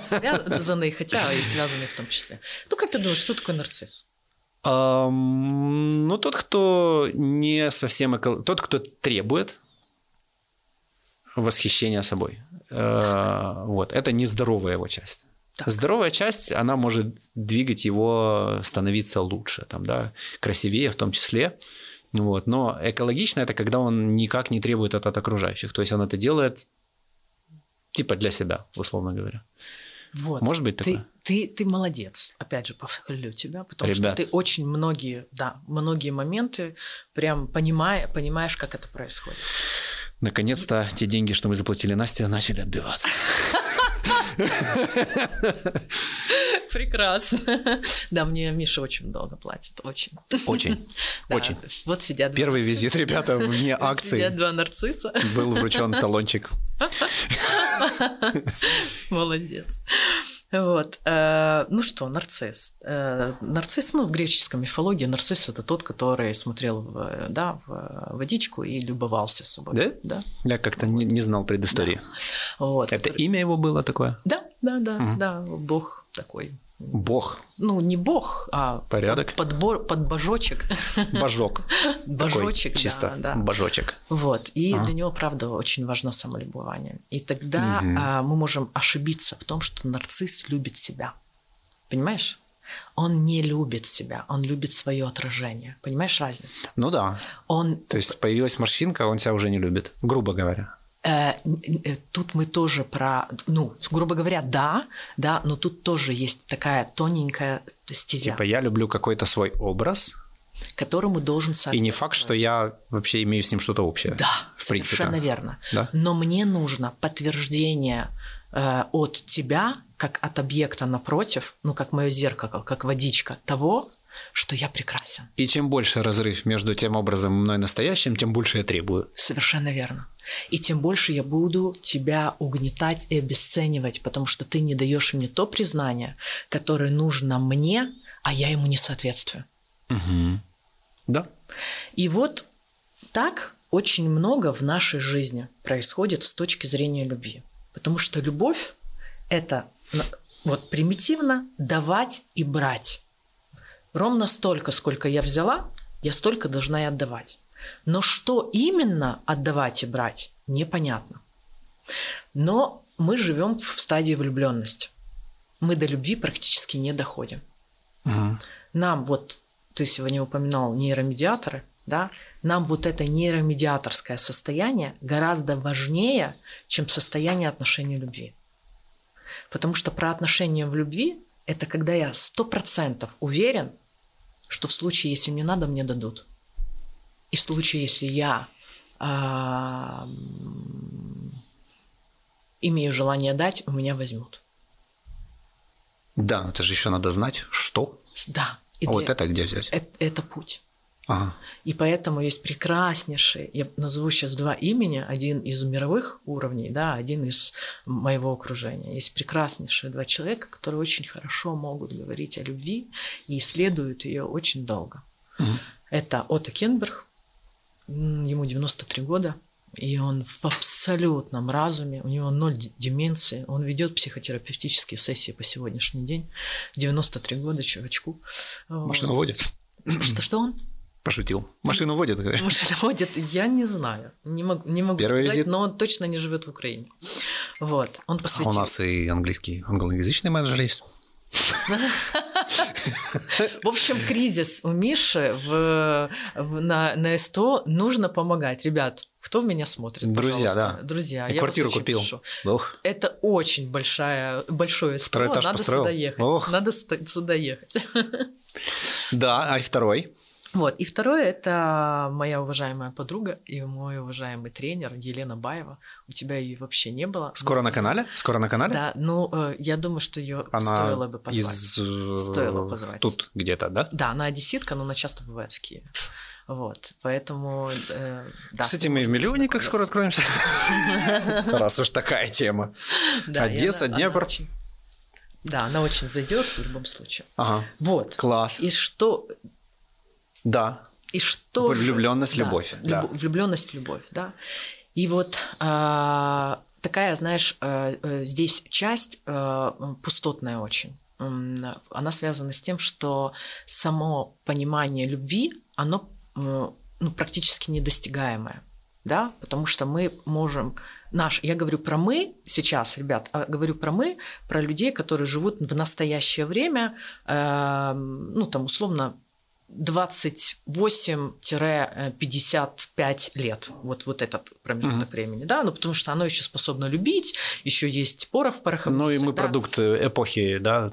Связанные, хотя и связанные в том числе. Ну, как ты думаешь, что такое нарцисс? Ну, тот, кто не совсем... Тот, кто требует восхищения собой. Э, Вот. Это нездоровая его часть. Так. Здоровая часть, она может двигать его, становиться лучше, там, да, красивее в том числе. Вот. Но экологично это когда он никак не требует это от окружающих. То есть он это делает типа для себя, условно говоря. Вот. Может быть ты, такое? ты, ты молодец. Опять же, похвалю тебя, потому Ребят. что ты очень многие, да, многие моменты прям понимая, понимаешь, как это происходит. Наконец-то те деньги, что мы заплатили Насте, начали отбиваться. Прекрасно. Да, мне Миша очень долго платит, очень. Очень, очень. Вот сидят Первый визит, ребята, вне Сидят акции два нарцисса. был вручен талончик. Молодец. Вот. э, Ну что, нарцисс. Э, Нарцисс, ну, в греческой мифологии нарцисс – это тот, который смотрел в, да, в водичку и любовался собой. Да? Да. Я как-то не, не знал предыстории. Вот. Это имя его было такое? Да, да, да, да, бог такой. Бог. Ну, не бог, а Порядок. подбор, подбожочек. Божок. <laughs> Божочек, Такой чисто да, да. божочек. Вот. И Ага. для него, правда, очень важно самолюбование. И тогда Мгм. а, мы можем ошибиться в том, что нарцисс любит себя. Понимаешь? он не любит себя, он любит свое отражение. Понимаешь разницу? Ну да. Он, То есть появилась морщинка, он тебя уже не любит, грубо говоря. Э, э, тут мы тоже про, ну, грубо говоря, да, да, но тут тоже есть такая тоненькая стезя, Типа я люблю какой-то свой образ, которому должен и соответствовать. не факт, что я вообще имею с ним что-то общее. Да, в принципе. совершенно верно. Да? Но мне нужно подтверждение э, от тебя, как от объекта напротив, ну, как мое зеркало, как водичка, того, что я прекрасен. И чем больше разрыв между тем образом мной настоящим, тем больше я требую. Совершенно верно. И тем больше я буду тебя угнетать и обесценивать, потому что ты не даешь мне то признание, которое нужно мне, а я ему не соответствую. Да? И вот так очень много в нашей жизни происходит с точки зрения любви. Потому что любовь – это вот примитивно давать и брать. Ровно столько, сколько я взяла, я столько должна и отдавать. Но что именно отдавать и брать, непонятно. Но мы живем в стадии влюбленности. Мы до любви практически не доходим. Нам вот, ты сегодня упоминал нейромедиаторы, да, нам вот это нейромедиаторское состояние гораздо важнее, чем состояние отношений любви. Потому что про отношения в любви – это когда я сто процентов уверен, что в случае, если мне надо, мне дадут. И в случае, если я а, имею желание дать, у меня возьмут. Да, но это же еще надо знать, что. Да. И вот это где взять? это, это путь. Ага. И поэтому есть прекраснейший, я назову сейчас два имени, один из мировых уровней, да, один из моего окружения. Есть прекраснейшие два человека, которые очень хорошо могут говорить о любви и исследуют ее очень долго. Это Отто Кенберг, ему 93 года, и он в абсолютном разуме, у него ноль деменции, он ведет психотерапевтические сессии по сегодняшний день. 93 года чувачку. Вот. Машину водит. Что, что он? Пошутил. Машину водит. Может, водит, я не знаю. Не могу, не могу Первый сказать, визит? но он точно не живет в Украине. Вот. Он А посвятил. у нас и английский, англоязычный менеджер есть. <laughs> В общем, кризис у Миши в, в- на, на СТО нужно помогать. Ребят, кто меня смотрит? Друзья, пожалуйста? да. Друзья, И я квартиру купил. Ох. Это очень большая, большое СТО. Второй этаж Надо построил? сюда ехать. Ох. Надо сюда ехать. <laughs> Да, а второй? Вот. И второе – это моя уважаемая подруга и мой уважаемый тренер Елена Баева. У тебя ее вообще не было. Скоро на канале? Скоро на канале? Да, ну, э, я думаю, что ее Она стоило бы позвать. из... э, Стоило позвать. Тут где-то, да? Да, она одесситка, но она часто бывает в Киеве. Вот, поэтому... э, да, Кстати, мы в миллионниках скоро откроемся. <laughs> Раз уж такая тема. Одесса, Днепр. Да, она очень зайдет в любом случае. Ага. Вот. Класс. И что... Да. И что же- да, любовь, да. любо- Влюбленность, любовь, да. И вот а, такая, знаешь, э, здесь часть э, пустотная очень. Она связана с тем, что само понимание любви, оно ну, практически недостигаемое. Да? Потому что мы можем... Наш, я говорю про мы сейчас, ребят, а говорю про мы, про людей, которые живут в настоящее время, э, ну, там, условно, 28-55 лет. Вот, вот этот промежуток времени, да, ну, потому что оно еще способно любить, еще есть пора в пороховнице. Ну и мы да. продукт э, эпохи, да?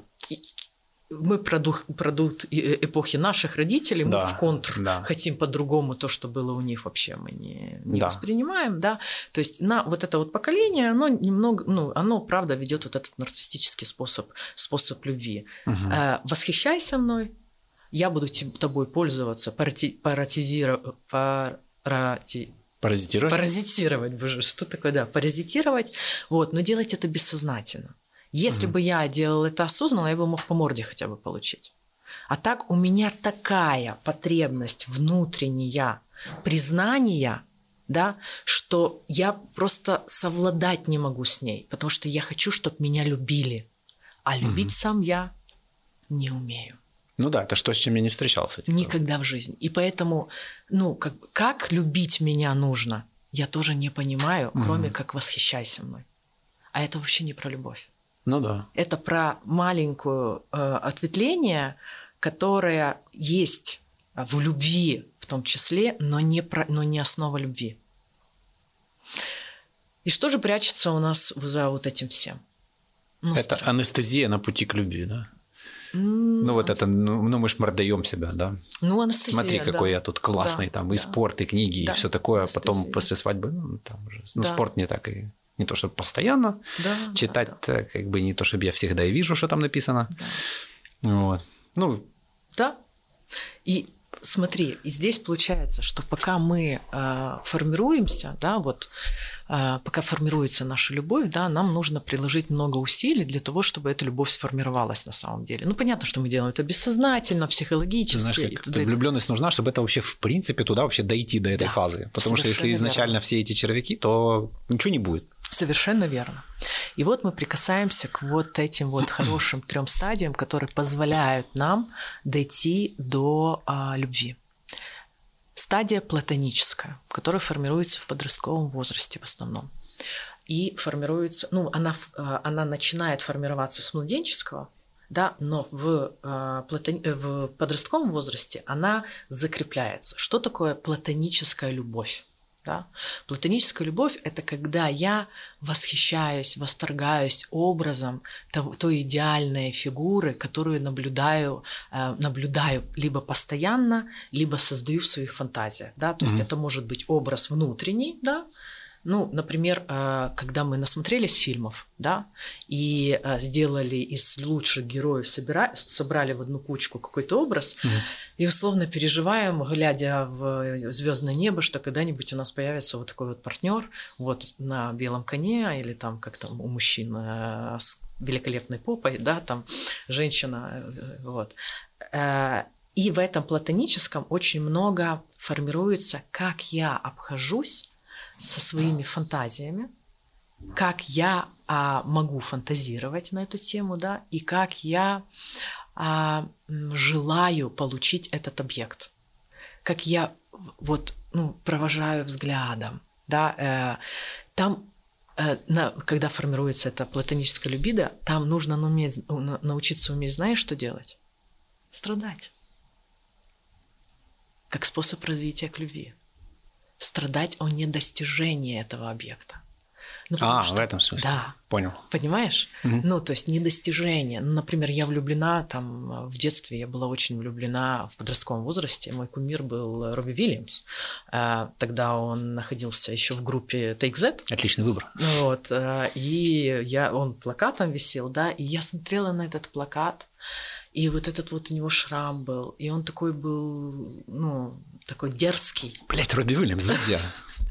Мы продукт, продукт э- эпохи наших родителей, мы Да, в контр да. хотим по-другому то, что было у них вообще мы не, не Да. воспринимаем, да. То есть на вот это вот поколение, оно немного, ну, оно правда ведет вот этот нарциссический способ, способ любви. Э, восхищайся мной, я буду тобой пользоваться, парати, паратизировать, парати, Паразитировать? Паразитировать, боже, что такое, да, паразитировать, вот, но делать это бессознательно. Если бы я делал это осознанно, я бы мог по морде хотя бы получить. А так у меня такая потребность внутренняя признания, да, что я просто совладать не могу с ней, потому что я хочу, чтобы меня любили, а любить сам я не умею. Ну да, это что, с чем я не встречался. Никогда в жизни. И поэтому, ну, как, как любить меня нужно, я тоже не понимаю, кроме как восхищайся мной. А это вообще не про любовь. Ну да. Это про маленькое э, ответвление, которое есть в любви в том числе, но не, про, но не основа любви. И что же прячется у нас за вот этим всем? Ну, это стра... анестезия на пути к любви, да? Ну, вот это, ну, ну мы ж мордаем себя, да. Ну, анестезия, Смотри, какой да. я тут классный, да, там, да. и спорт, и книги, да. и все такое. А анестезия. потом после свадьбы, ну, там уже, ну, Да. спорт не так и не то, чтобы постоянно Да, читать, да, э, как бы не то, чтобы я всегда и вижу, что там написано. Вот. Ну, Да. И смотри, и здесь получается, что пока мы э, формируемся, да, вот э, пока формируется наша любовь, да, нам нужно приложить много усилий для того, чтобы эта любовь сформировалась на самом деле. Ну, понятно, что мы делаем это бессознательно, психологически. знаешь, и как т.д. влюбленность нужна, чтобы это вообще в принципе туда вообще дойти до этой Да, фазы. Потому что если изначально верно. все эти червяки, то ничего не будет. Совершенно верно. И вот мы прикасаемся к вот этим вот <clears throat> хорошим трем стадиям, которые позволяют нам дойти до а, любви. Стадия платоническая, которая формируется в подростковом возрасте в основном. И формируется, ну, она, а, она начинает формироваться с младенческого, да, но в, а, платон- э, в подростковом возрасте она закрепляется. Что такое платоническая любовь? Да? Платоническая любовь – это когда я восхищаюсь, восторгаюсь образом того, той идеальной фигуры, которую наблюдаю, э, наблюдаю либо постоянно, либо создаю в своих фантазиях. Да? То есть это может быть образ внутренний, да? Ну, например, э, когда мы насмотрелись фильмов, да, и э, сделали из лучших героев, собира... собрали в одну кучку какой-то образ, и условно переживаем, глядя в звездное небо, что когда-нибудь у нас появится вот такой вот партнер, вот на белом коне, или там как там у мужчин э, с великолепной попой, да, там женщина, вот. Э, И в этом платоническом очень много формируется, как я обхожусь со своими фантазиями, как я а, могу фантазировать на эту тему, да, и как я а, желаю получить этот объект, как я вот ну, провожаю взглядом, да, э, там э, на- когда формируется эта платоническая любида, там нужно уметь, на- научиться уметь, знаешь, что делать? Страдать. Как способ развития к любви. Страдать о недостижении этого объекта. Ну, А, что- в этом смысле. Да. Понял. Понимаешь? Мгм. Ну, то есть недостижение. Ну, например, я влюблена, там, в детстве я была очень влюблена в подростковом возрасте. Мой кумир был Робби Вильямс. А, Тогда он находился еще в группе Take That. Отличный выбор. Ну Вот, э, и я, он плакатом висел, да, и я смотрела на этот плакат, и вот этот вот у него шрам был, и он такой был, ну, такой дерзкий, Блять, Робби Уильямс, друзья.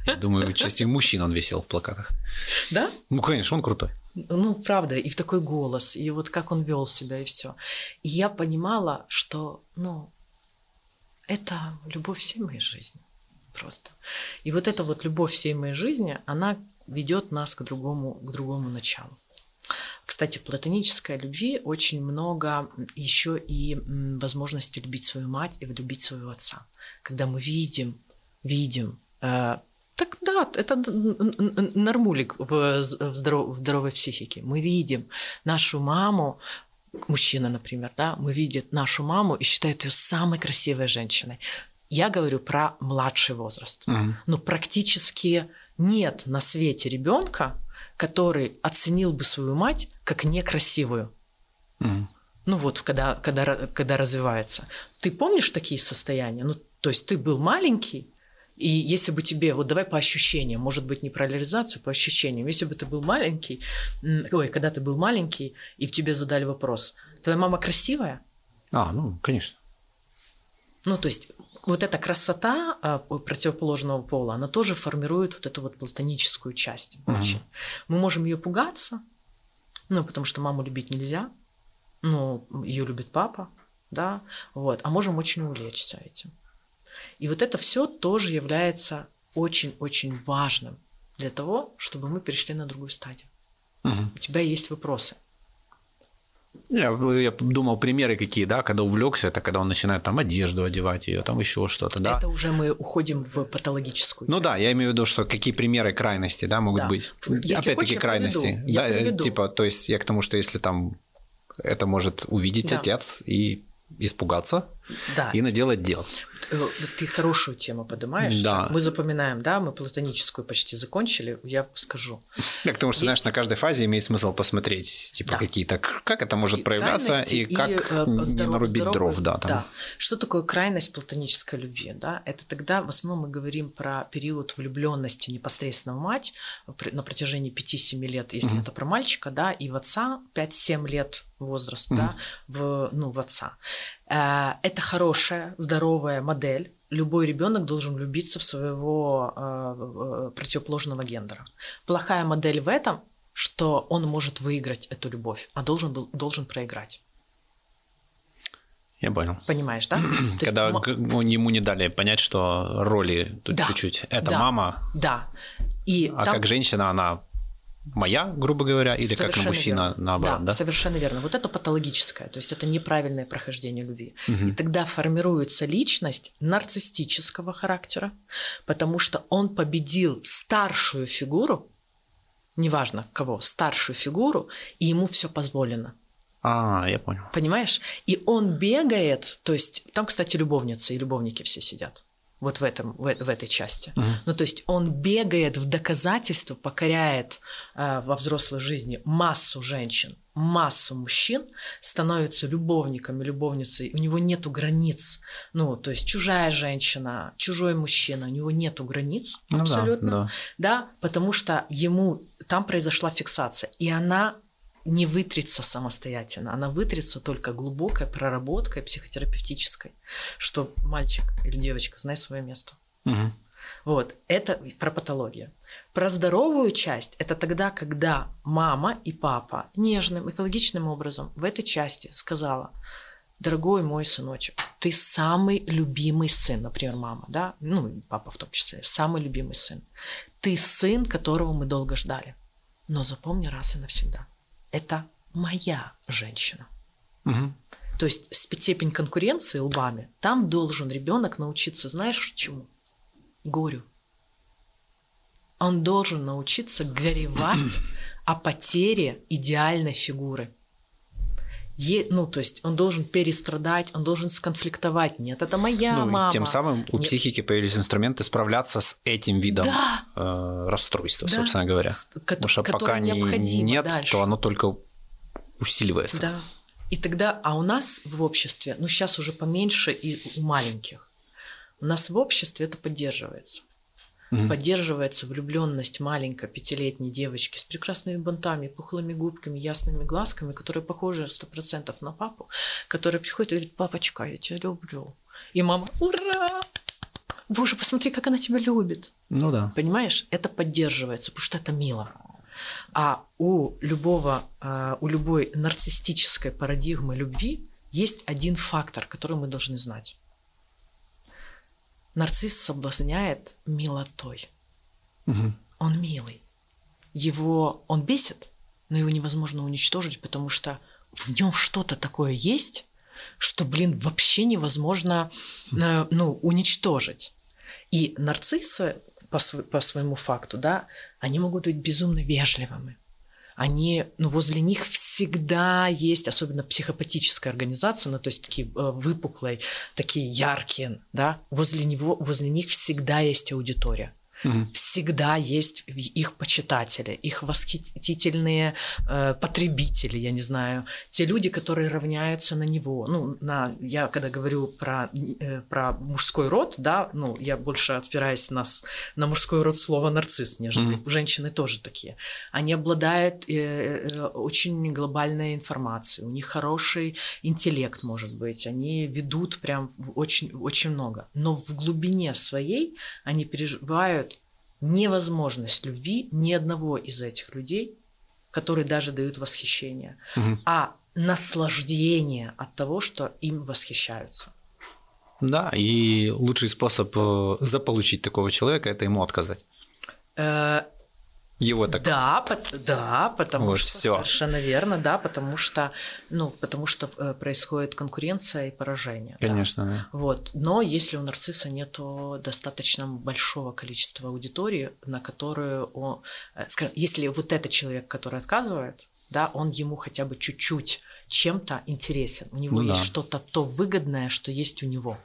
Я думаю, части мужчин он висел в плакатах. да? Ну, конечно, он крутой. Ну, правда, и в такой голос, и вот как он вел себя, и все. И я понимала, что, ну, это любовь всей моей жизни просто. И вот эта вот любовь всей моей жизни, она ведет нас к другому, к другому началу. Кстати, в платонической любви очень много еще и возможности любить свою мать и любить своего отца. Когда мы видим, видим, э, так да, это нормулик в, в, здоров- в здоровой психике. Мы видим нашу маму, мужчина, например, да, мы видим нашу маму и считают ее самой красивой женщиной. Я говорю про младший возраст. Мгм. Ну, практически нет на свете ребенка, который оценил бы свою мать как некрасивую. Мгм. Ну вот, когда, когда, когда развивается. Ты помнишь такие состояния? Ну, то есть ты был маленький, и если бы тебе, вот давай по ощущениям, может быть, не про реализацию, по ощущениям, если бы ты был маленький, ой, когда ты был маленький, и тебе задали вопрос, твоя мама красивая? А, ну, конечно. Ну, то есть вот эта красота а, противоположного пола, она тоже формирует вот эту вот платоническую часть Мгм. очень. Мы можем ее пугаться, ну, потому что маму любить нельзя, ну, ее любит папа, да, вот, а можем очень увлечься этим. И вот это все тоже является очень-очень важным для того, чтобы мы перешли на другую стадию. Мгм. У тебя есть вопросы. Я, я думал, примеры какие, да, когда увлекся, это когда он начинает там одежду одевать ее, там еще что-то, да. Это уже мы уходим в патологическую. Ну часть. да, я имею в виду, что какие примеры крайности, да, могут Да. быть. Опять-таки крайности. приведу. Да, э, приведу. типа, то есть я к тому, что если там это может увидеть Да. отец и испугаться Да. и наделать дел. Э, Ты хорошую тему поднимаешь. Да. Мы запоминаем, да, мы платоническую почти закончили. Я скажу. Я к тому, что, Есть- знаешь, на каждой фазе имеет смысл посмотреть, типа, Да. какие-то, как это может И проявляться и как э, не здоров- нарубить здоровый- дров, да, там. Что такое крайность платонической любви? Да? Это тогда в основном мы говорим про период влюбленности непосредственно в мать на протяжении 5-7 лет, если это про мальчика, да, и в отца 5-7 лет возраст, да, в, ну, в отца. Э, Это хорошая, здоровая модель. Любой ребенок должен влюбиться в своего э, э, противоположного гендера. Плохая модель в этом, что он может выиграть эту любовь, а должен, был, должен проиграть. Я понял. Понимаешь, да? <clears throat> Есть Когда г- ну, ему не дали понять, что роли тут Да, чуть-чуть. Это да, мама, Да. И а там как женщина она моя, грубо говоря, или как на совершенно мужчина верно. наоборот, да? совершенно верно. Вот это патологическое, то есть это неправильное прохождение любви. И тогда формируется личность нарциссического характера, потому что он победил старшую фигуру, неважно кого, старшую фигуру, и ему все позволено. А, я понял. Понимаешь? И он бегает, то есть там, кстати, любовницы и любовники все сидят. Вот в, этом, в, в этой части. Ну, то есть он бегает в доказательство, покоряет э, во взрослой жизни массу женщин, массу мужчин, становится любовником и любовницей. У него нету границ. Ну, то есть чужая женщина, чужой мужчина, у него нету границ Ну да, абсолютно. да. Да, потому что ему там произошла фиксация, и она не вытрется самостоятельно, она вытрется только глубокой проработкой психотерапевтической, что мальчик или девочка, знай свое место. Мгм. Вот, это про патологию. Про здоровую часть – это тогда, когда мама и папа нежным, экологичным образом в этой части сказала, дорогой мой сыночек, ты самый любимый сын, например, мама, да, ну, и папа в том числе, самый любимый сын. Ты сын, которого мы долго ждали. Но запомни раз и навсегда, это моя женщина. Мгм. То есть степень конкуренции лбами, там должен ребенок научиться, знаешь, чему? Горю. Он должен научиться горевать о потере идеальной фигуры. Е- ну, то есть он должен перестрадать, он должен сконфликтовать. Нет, это моя Ну, мама. тем самым у Нет. психики появились инструменты справляться с этим видом Да. э, расстройства, Да. собственно говоря. Кото- Потому что пока не- нет, дальше. то оно только усиливается. Да. И тогда, а у нас в обществе, ну сейчас уже поменьше и у маленьких, у нас в обществе это поддерживается. Мгм. Поддерживается влюбленность маленькой пятилетней девочки с прекрасными бантами, пухлыми губками, ясными глазками, которая похожа сто процентов на папу, которая приходит и говорит, папочка, я тебя люблю. И мама, ура! Боже, посмотри, как она тебя любит. Ну да. Понимаешь, это поддерживается, потому что это мило. А у любого, а, у любой нарциссической парадигмы любви есть один фактор, который мы должны знать. Нарцисс соблазняет милотой. Мгм. Он милый. Его он бесит, но его невозможно уничтожить, потому что в нем что-то такое есть, что, блин, вообще невозможно э, ну, уничтожить. И нарциссы по, св- по своему факту, да, они могут быть безумно вежливыми. Они, ну, возле них всегда есть, особенно психопатическая организация, ну, то есть такие э, выпуклые, такие яркие, да, возле него, возле них всегда есть аудитория Всегда есть их почитатели, их восхитительные э, потребители, я не знаю, те люди, которые равняются на него. Ну, на, я когда говорю про, э, про мужской род, да, ну, я больше опираюсь на, на мужской род слова нарцисс, нежели Мгм. женщины тоже такие. Они обладают э, э, очень глобальной информацией, у них хороший интеллект, может быть, они ведут прям очень, очень много. Но в глубине своей они переживают невозможность любви ни одного из этих людей, которые даже дают восхищение, Мгм. а наслаждение от того, что им восхищаются. Да, и лучший способ э, заполучить такого человека – это ему отказать. Э, его так. Да, по- да, потому Вот что всё. совершенно верно, да, потому что, ну, потому что э, происходит конкуренция и поражение. да. Конечно, да. Вот. Но если у нарцисса нет достаточно большого количества аудитории, на которую он... э, скажем, если вот этот человек, который отказывает, да, он ему хотя бы чуть-чуть чем-то интересен. У него Ну есть да. что-то то выгодное, что есть у него.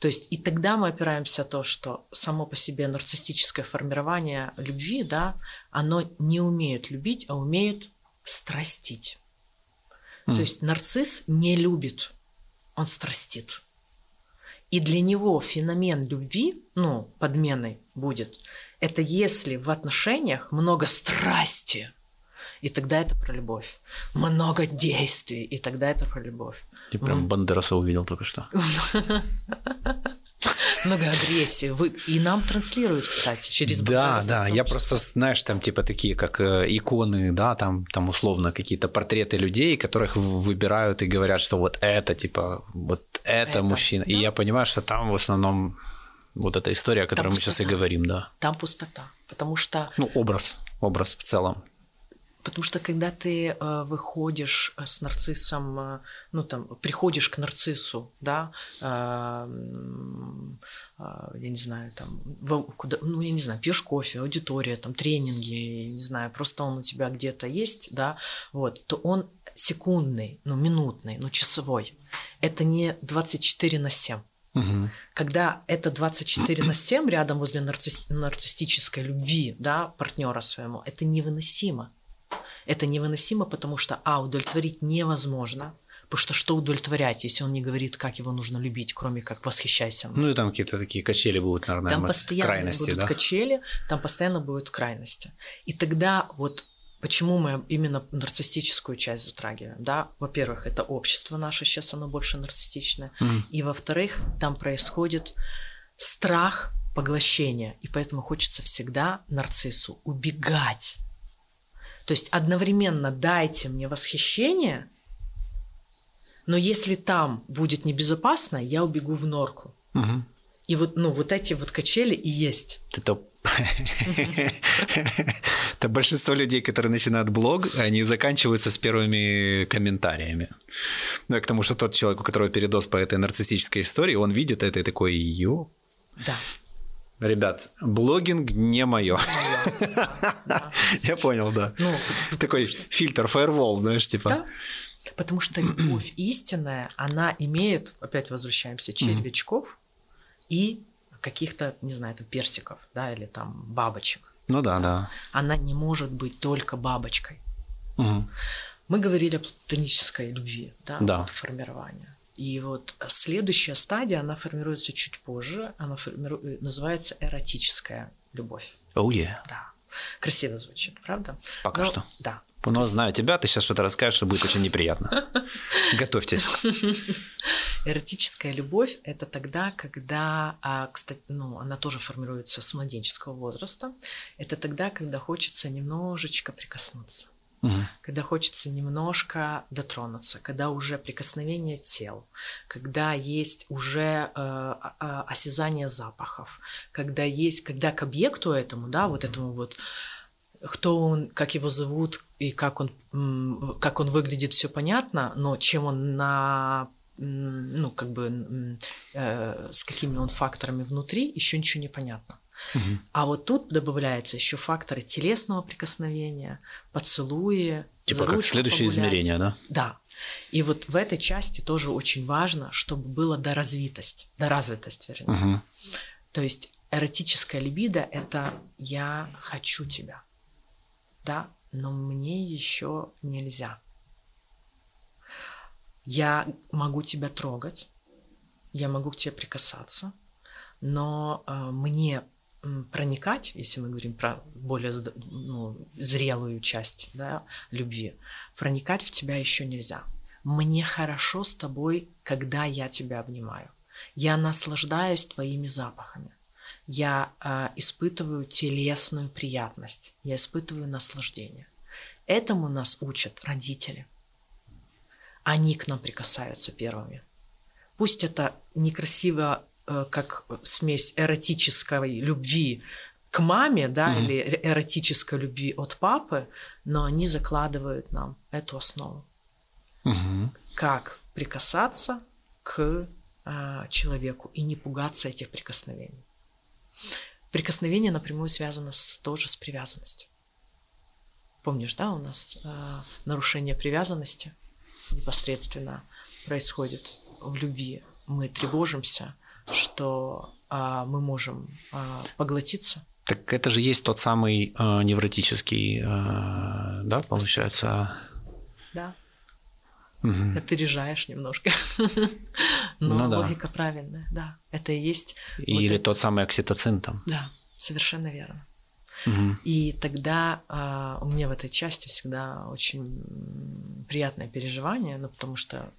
То есть и тогда мы опираемся на то, что само по себе нарциссическое формирование любви, да, оно не умеет любить, а умеет страстить. То есть нарцисс не любит, он страстит. И для него феномен любви, ну, подменой будет, это если в отношениях много страсти, и тогда это про любовь. Много действий, и тогда это про любовь. Ты прям Бандераса увидел только что. Много агрессии. Вы... И нам транслируют, кстати, через Да, да, я просто, знаешь, там типа такие, как э, иконы, да, там, там условно какие-то портреты людей, которых выбирают и говорят, что вот это, типа, вот это, Это, мужчина. И да. я понимаю, что там в основном вот эта история, о которой мы сейчас и пустота. говорим, да. Там пустота. Потому что Ну, образ, образ в целом. Потому что когда ты э, выходишь э, с нарциссом, э, ну там, приходишь к нарциссу, да, э, м, э, я не знаю, там, куда, ну, я не знаю, пьешь кофе, аудитория, там, тренинги, я не знаю, просто он у тебя где-то есть, да, вот, то он секундный, ну, минутный, ну, часовой. Это не 24 на 7. Мгм. Когда это 24 на 7 рядом возле нарцисс- нарциссической любви, да, партнера своему, это невыносимо. Это невыносимо, потому что, а, удовлетворить невозможно, потому что что удовлетворять, если он не говорит, как его нужно любить, кроме как восхищайся мной? Ну и там какие-то такие качели будут, наверное, Там постоянно крайности, будут да? качели, там постоянно будут крайности. И тогда вот почему мы именно нарциссическую часть затрагиваем, да? Во-первых, это общество наше сейчас, оно больше нарциссичное. И во-вторых, там происходит страх поглощения. И поэтому хочется всегда нарциссу убегать. То есть одновременно дайте мне восхищение, но если там будет небезопасно, я убегу в норку. Мгм. И вот, ну, вот эти вот качели и есть. Это... Это большинство людей, которые начинают блог, они заканчиваются с первыми комментариями. Ну, и к тому, что тот человек, у которого передоз по этой нарциссической истории, он видит это и такой, ё, Да. Ребят, блогинг не мое. да. <laughs> Я понял, да. Ну, <laughs> Такой фильтр, фаервол, знаешь, типа. да. Потому что любовь истинная, она имеет, опять возвращаемся, червячков и каких-то, не знаю, там, персиков, да, или там бабочек. Ну да, да. Она не может быть только бабочкой. Мы говорили о платонической любви, да, Да. формирования. И вот следующая стадия, она формируется чуть позже, она формиру- э, называется эротическая любовь. Oh yeah. Да. Красиво звучит, правда? Пока Но- что. Да. Но знаю тебя, ты сейчас что-то расскажешь, что будет очень неприятно. <laughs> Готовьтесь. Эротическая любовь – это тогда, когда, а, кстати, ну, она тоже формируется с младенческого возраста. Это тогда, когда хочется немножечко прикоснуться, Мгм. когда хочется немножко дотронуться, когда уже прикосновение тел, когда есть уже э, а- осязание запахов, когда есть, когда к объекту этому, да, вот этому вот кто он, как его зовут и как он, как он выглядит, все понятно, но чем он на ну, как бы э, с какими он факторами внутри, еще ничего не понятно. А вот тут добавляются еще факторы телесного прикосновения, поцелуи, Типа как следующее погулять. измерение, да? Да. И вот в этой части тоже очень важно, чтобы была доразвитость, доразвитость, вернее. Мгм. То есть эротическая либидо – это «я хочу тебя», да, но мне еще нельзя. Я могу тебя трогать, я могу к тебе прикасаться, но э, мне проникать, если мы говорим про более ну, зрелую часть да, любви, проникать в тебя еще нельзя. Мне хорошо с тобой, когда я тебя обнимаю. Я наслаждаюсь твоими запахами. Я э, испытываю телесную приятность. Я испытываю наслаждение. Этому нас учат родители. Они к нам прикасаются первыми. Пусть это некрасиво, как смесь эротической любви к маме, да, или эр- эротической любви от папы, но они закладывают нам эту основу. Мгм. Как прикасаться к а, человеку и не пугаться этих прикосновений. Прикосновение напрямую связано с, тоже с привязанностью. Помнишь, да, у нас а, нарушение привязанности непосредственно происходит в любви. Мы тревожимся, что а, мы можем а, поглотиться. Так это же есть тот самый э, невротический, э, да, получается. Да, Мгм. опережаешь немножко. <laughs> Но Ну да. логика правильная, да. Это и есть. вот Или это- тот самый окситоцин там. Да, совершенно верно. Мгм. И тогда а, у меня в этой части всегда очень приятное переживание, ну, потому что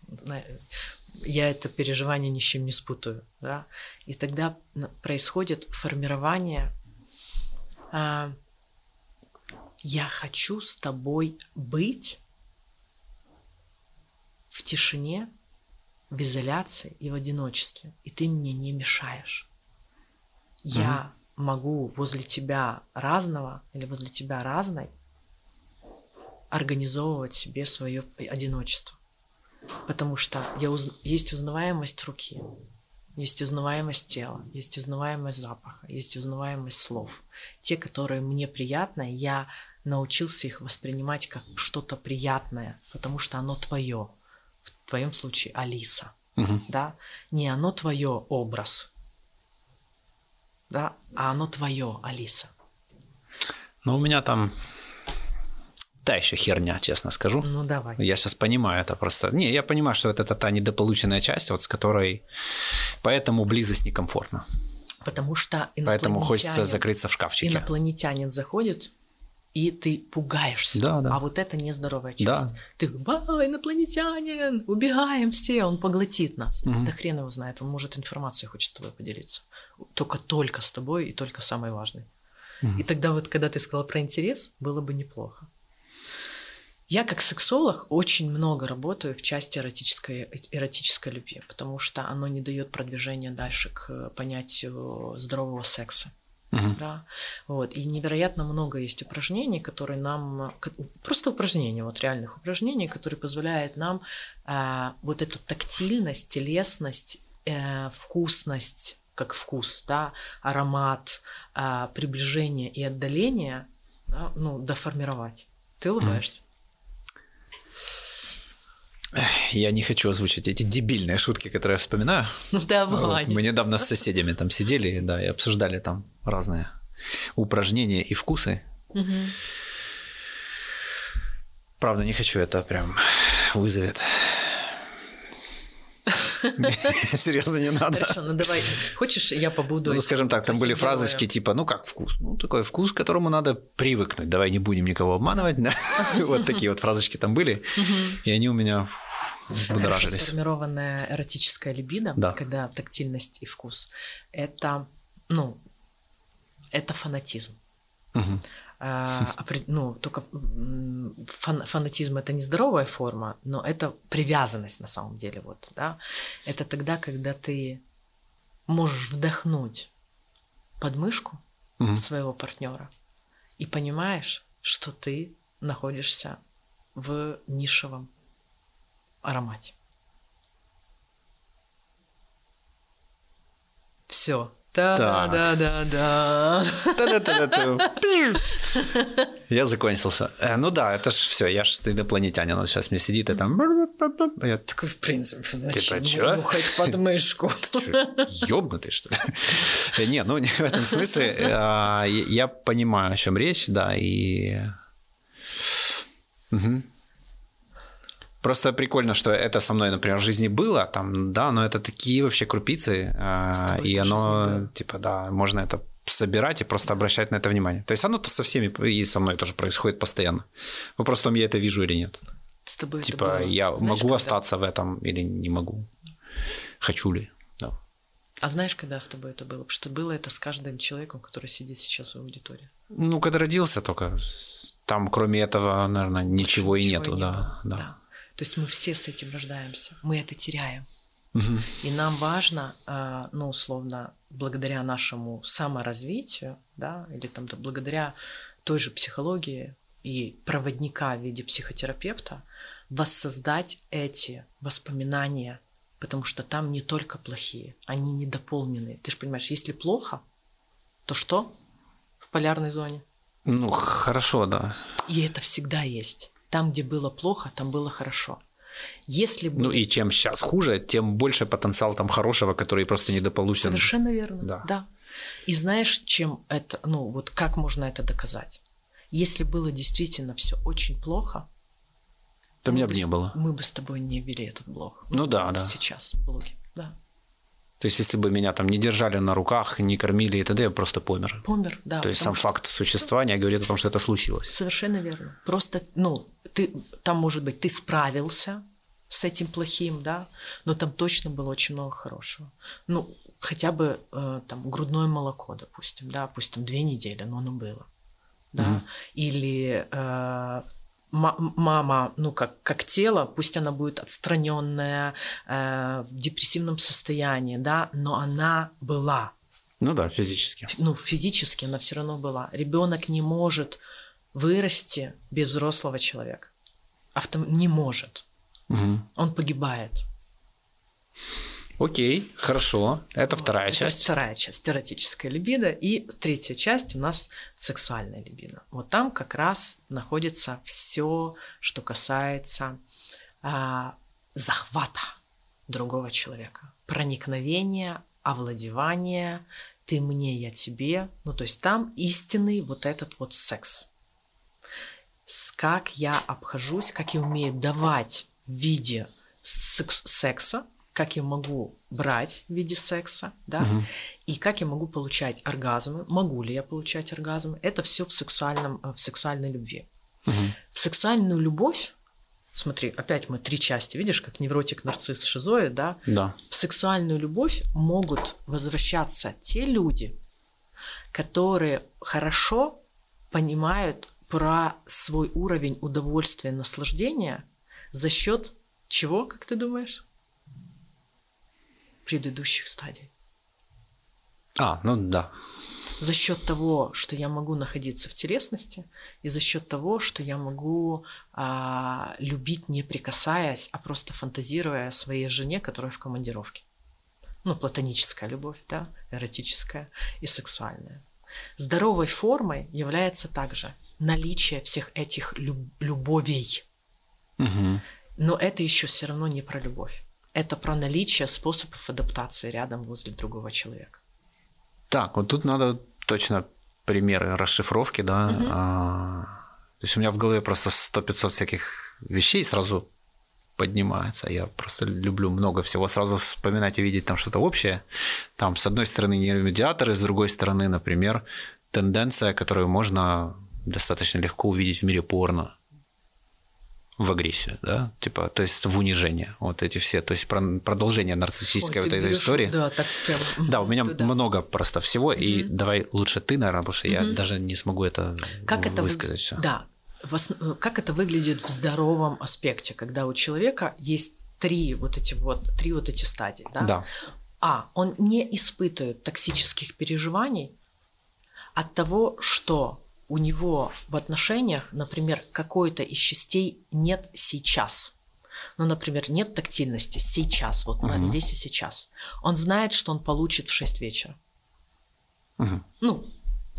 я это переживание ни с чем не спутаю, да, и тогда происходит формирование а, «я хочу с тобой быть в тишине, в изоляции и в одиночестве, и ты мне не мешаешь. Я могу возле тебя разного или возле тебя разной организовывать себе свое одиночество. Потому что я уз- есть узнаваемость руки, есть узнаваемость тела, есть узнаваемость запаха, есть узнаваемость слов. Те, которые мне приятны, я научился их воспринимать как что-то приятное, потому что оно твое. В твоем случае Алиса. Мгм. Да? Не оно твое образ, да, а оно твое, Алиса. Но у меня там та еще херня, честно скажу. Ну давай. Я сейчас понимаю это просто. Не, я понимаю, что это, та недополученная часть, вот с которой... Поэтому близость некомфортна. Потому что Поэтому хочется инопланетянин- закрыться в шкафчике. Инопланетянин заходит, и ты пугаешься. Да, да. А вот это нездоровая часть. Да. Ты «Ба, инопланетянин, убегаем все, он поглотит нас. Да хрен его знает, он может информацией хочет с тобой поделиться. Только только с тобой и только самой важной. И тогда вот, когда ты сказала про интерес, было бы неплохо. Я как сексолог очень много работаю в части эротической, эротической любви, потому что оно не дает продвижения дальше к понятию здорового секса. Мгм. Да? Вот. И невероятно много есть упражнений, которые нам... Просто упражнения, вот реальных упражнений, которые позволяют нам а, вот эту тактильность, телесность, э, вкусность, как вкус, да, аромат, а, приближение и отдаление да, ну, доформировать. Ты улыбаешься. Я не хочу озвучить эти дебильные шутки, которые я вспоминаю. Ну давай. Вот, мы недавно с соседями там сидели, да, и обсуждали там разные упражнения и вкусы. Мгм. Правда, не хочу, это прям вызовет. <laughs> Серьезно, не надо. Хорошо, ну давай. Хочешь, я побуду? Ну, скажем так, там были фразочки типа, ну как вкус? Ну, такой вкус, к которому надо привыкнуть. Давай не будем никого обманывать. <laughs> Вот такие вот фразочки там были. И они у меня будоражились. сформированная эротическая либидо, Да. когда тактильность и вкус, это, ну, это фанатизм. А, <laughs> ну, только фан- фанатизм это не здоровая форма, но это привязанность на самом деле. Вот, да? Это тогда, когда ты можешь вдохнуть подмышку Мгм. своего партнера и понимаешь, что ты находишься в нишевом аромате. Все. Да, Так. да, да, да. Та-да-та-да-ту. <laughs> Я закончился. Э, Ну да, это ж все, я ж инопланетянин, он сейчас мне сидит и там... Я Такой, в принципе, зачем чё? бухать подмышку? <laughs> Ёбнутый, что ли? Э, Не, ну <laughs> в этом смысле. а, Я понимаю, о чем речь, да, и... Просто прикольно, что это со мной, например, в жизни было, там, да, но это такие вообще крупицы, а, С тобой и оно, было. типа, да, можно это собирать и просто обращать на это внимание. То есть оно-то со всеми и со мной тоже происходит постоянно. Вопрос в том, я это вижу или нет. С тобой это Типа, было. я Знаешь, могу когда- остаться в этом или не могу? Хочу ли? Да. А знаешь, когда с тобой это было? Потому что было это с каждым человеком, который сидит сейчас в аудитории. Ну, когда родился только, там кроме этого, наверное, ничего и Ничего нету, не да, было. да. То есть мы все с этим рождаемся, мы это теряем. Мгм. И нам важно, а, ну, условно, благодаря нашему саморазвитию, да, или там да, благодаря той же психологии и проводника в виде психотерапевта воссоздать эти воспоминания, потому что там не только плохие, они недополненные. Ты же понимаешь, если плохо, то что в полярной зоне? Ну, хорошо, да. И это всегда есть. Там, где было плохо, там было хорошо. Если бы... Ну и чем сейчас хуже, тем больше потенциал там хорошего, который просто недополучен. Совершенно верно. Да. да. И знаешь, чем это, ну вот как можно это доказать? Если было действительно все очень плохо, то меня бы не было. Мы бы с тобой не вели этот блог. Ну да, да. Сейчас в блоге, да. То есть, если бы меня там не держали на руках, не кормили и т.д., я просто помер. Помер, да. То есть, сам что- факт существования говорит о том, что это случилось. Совершенно верно. Просто, ну, ты, там, может быть, ты справился с этим плохим, да, но там точно было очень много хорошего. Ну, хотя бы э, там грудное молоко, допустим, да, пусть там две недели, но оно было, да, или э, мама, ну, как, как тело, пусть она будет отстраненная, э, в депрессивном состоянии, да, но она была, Ну да, физически. ну, физически она все равно была. Ребенок не может вырасти без взрослого человека. Автом... Не может. Мгм. Он погибает. Окей, хорошо. Это вторая Это часть. вторая часть эротическая либидо. И третья часть у нас сексуальная либидо. Вот там как раз находится все, что касается а, захвата другого человека, проникновения, овладевания, ты мне, я тебе. Ну, то есть там истинный вот этот вот секс. С как я обхожусь, как я умею давать в виде секс- секса, как я могу брать в виде секса, да, и как я могу получать оргазмы, могу ли я получать оргазмы, это все в сексуальном, э, в сексуальной любви. В сексуальную любовь, смотри, опять мы три части, видишь, как невротик, нарцисс, шизоид, да, Да. в сексуальную любовь могут возвращаться те люди, которые хорошо понимают про свой уровень удовольствия, наслаждения за счет чего, как ты думаешь? Предыдущих стадий. А, ну да. За счет того, что я могу находиться в телесности, и за счет того, что я могу а, любить не прикасаясь, а просто фантазируя о своей жене, которая в командировке. Ну, платоническая любовь, да, эротическая и сексуальная. Здоровой формой является также наличие всех этих люб- любовей. Мгм. Но это еще все равно не про любовь. Это про наличие способов адаптации рядом возле другого человека. Так, вот тут надо точно примеры расшифровки, да. А, то есть у меня в голове просто 100-500 всяких вещей сразу поднимается. Я просто люблю много всего сразу вспоминать и видеть там что-то общее. Там, с одной стороны, нейромедиаторы, с другой стороны, например, тенденция, которую можно достаточно легко увидеть в мире порно в агрессию, да, типа, то есть в унижение, вот эти все, то есть про- продолжение нарциссической Ой, вот этой истории. Да, так прям. Да, у меня туда. много просто всего, и давай лучше ты, наверное, потому что я даже не смогу это Как это высказать вы- все. Да. В ос- Как это выглядит в здоровом аспекте, когда у человека есть три вот эти вот три вот эти стадии, да? Да. А, он не испытывает токсических переживаний от того, что у него в отношениях, например, какой-то из частей нет сейчас. Ну, например, нет тактильности сейчас, вот на- здесь и сейчас. Он знает, что он получит в 6 вечера. Ну,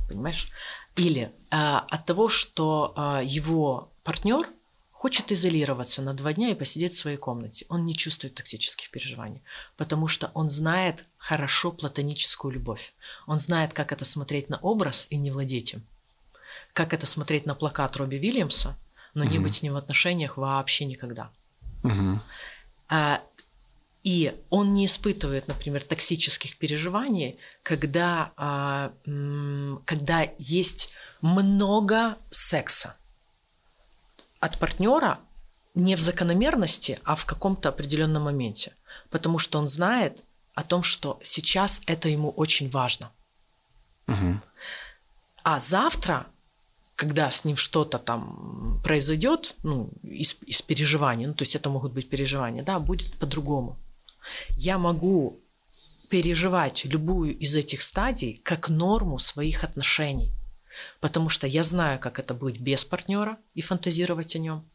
понимаешь? Или а, от того, что а, его партнер хочет изолироваться на два дня и посидеть в своей комнате. Он не чувствует токсических переживаний, потому что он знает хорошо платоническую любовь. Он знает, как это смотреть на образ и не владеть им. Как это смотреть на плакат Робби Вильямса, но не быть с ним в отношениях вообще никогда. А, и он не испытывает, например, токсических переживаний, когда, а, когда есть много секса от партнера не в закономерности, а в каком-то определенном моменте. Потому что он знает о том, что сейчас это ему очень важно. А завтра, когда с ним что-то там произойдет, ну, из, из переживаний, ну, то есть это могут быть переживания, да, будет по-другому. Я могу переживать любую из этих стадий как норму своих отношений. Потому что я знаю, как это быть без партнера и фантазировать о нем.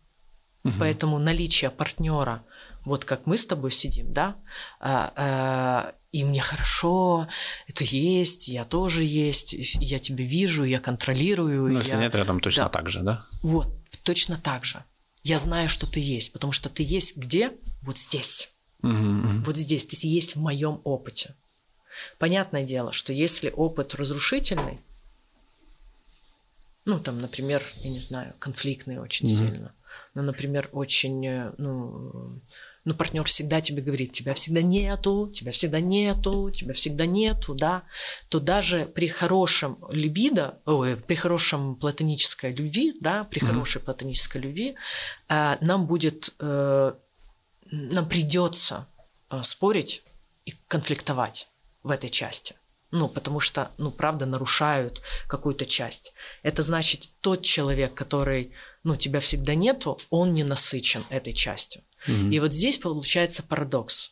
Угу. Поэтому наличие партнера, вот как мы с тобой сидим, да, а, а, и мне хорошо, это есть, я тоже есть, я тебя вижу, я контролирую. Ну, если я... нет, рядом точно да. так же, да? Вот, точно так же. Я знаю, что ты есть, потому что ты есть где? Вот здесь. Угу, угу. Вот здесь, ты есть в моем опыте. Понятное дело, что если опыт разрушительный, ну, там, например, я не знаю, конфликтный очень mm сильно, ну, например, очень, э, ну, ну, партнер всегда тебе говорит, тебя всегда нету, тебя всегда нету, тебя всегда нету, да, то даже при хорошем либидо, ой, при хорошем платонической любви, да, при mm хорошей платонической любви, э, нам будет, э, нам придется э, спорить и конфликтовать в этой части. Ну, потому что, ну, правда, нарушают какую-то часть. Это значит, тот человек, который, ну, тебя всегда нету, он не насыщен этой частью. Mm-hmm. И вот здесь получается парадокс.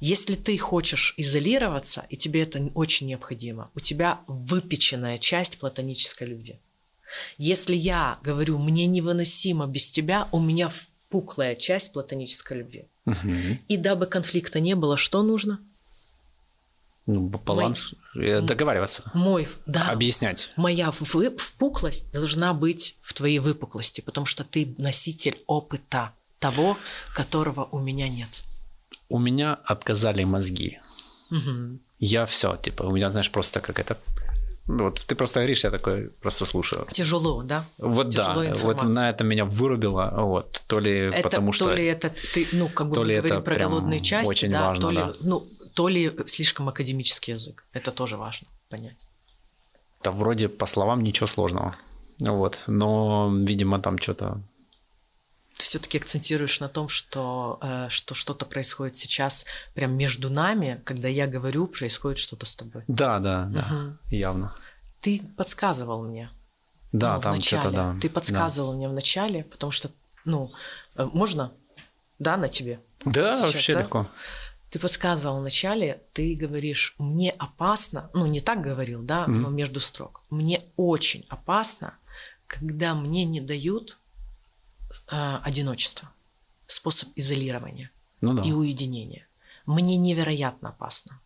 Если ты хочешь изолироваться, и тебе это очень необходимо, у тебя выпеченная часть платонической любви. Если я говорю, мне невыносимо без тебя, у меня впуклая часть платонической любви. Угу. И дабы конфликта не было, что нужно? Ну, баланс, Мой... договариваться. Мой, да. Объяснять. Моя впуклость должна быть в твоей выпуклости, потому что ты носитель опыта того, которого у меня нет. У меня отказали мозги. Угу. Я все, типа, у меня, знаешь, просто как это вот ты просто говоришь, я такой просто слушаю. Тяжело, да? Вот Тяжело да, информация. вот на это меня вырубило, вот, то ли это, потому что... То ли это ты, ну, как бы то ли говорим это про голодные части, очень да, важно, то ли, да. ну, то ли слишком академический язык. Это тоже важно понять. Да, вроде по словам ничего сложного. Вот. Но, видимо, там что-то ты все-таки акцентируешь на том, что, э, что что-то происходит сейчас прям между нами, когда я говорю, происходит что-то с тобой. Да, да, да, Мгм. явно. Ты подсказывал мне. Да, ну, в там начале. что-то, да. Ты подсказывал мне в начале, потому что, ну, э, можно, да, на тебе? Да, Сейчас, вообще да? легко. Ты подсказывал вначале, ты говоришь, мне опасно, ну не так говорил, да, Мгм. но между строк. Мне очень опасно, когда мне не дают э, одиночество, способ изолирования Ну да. и уединения. Мне невероятно опасно.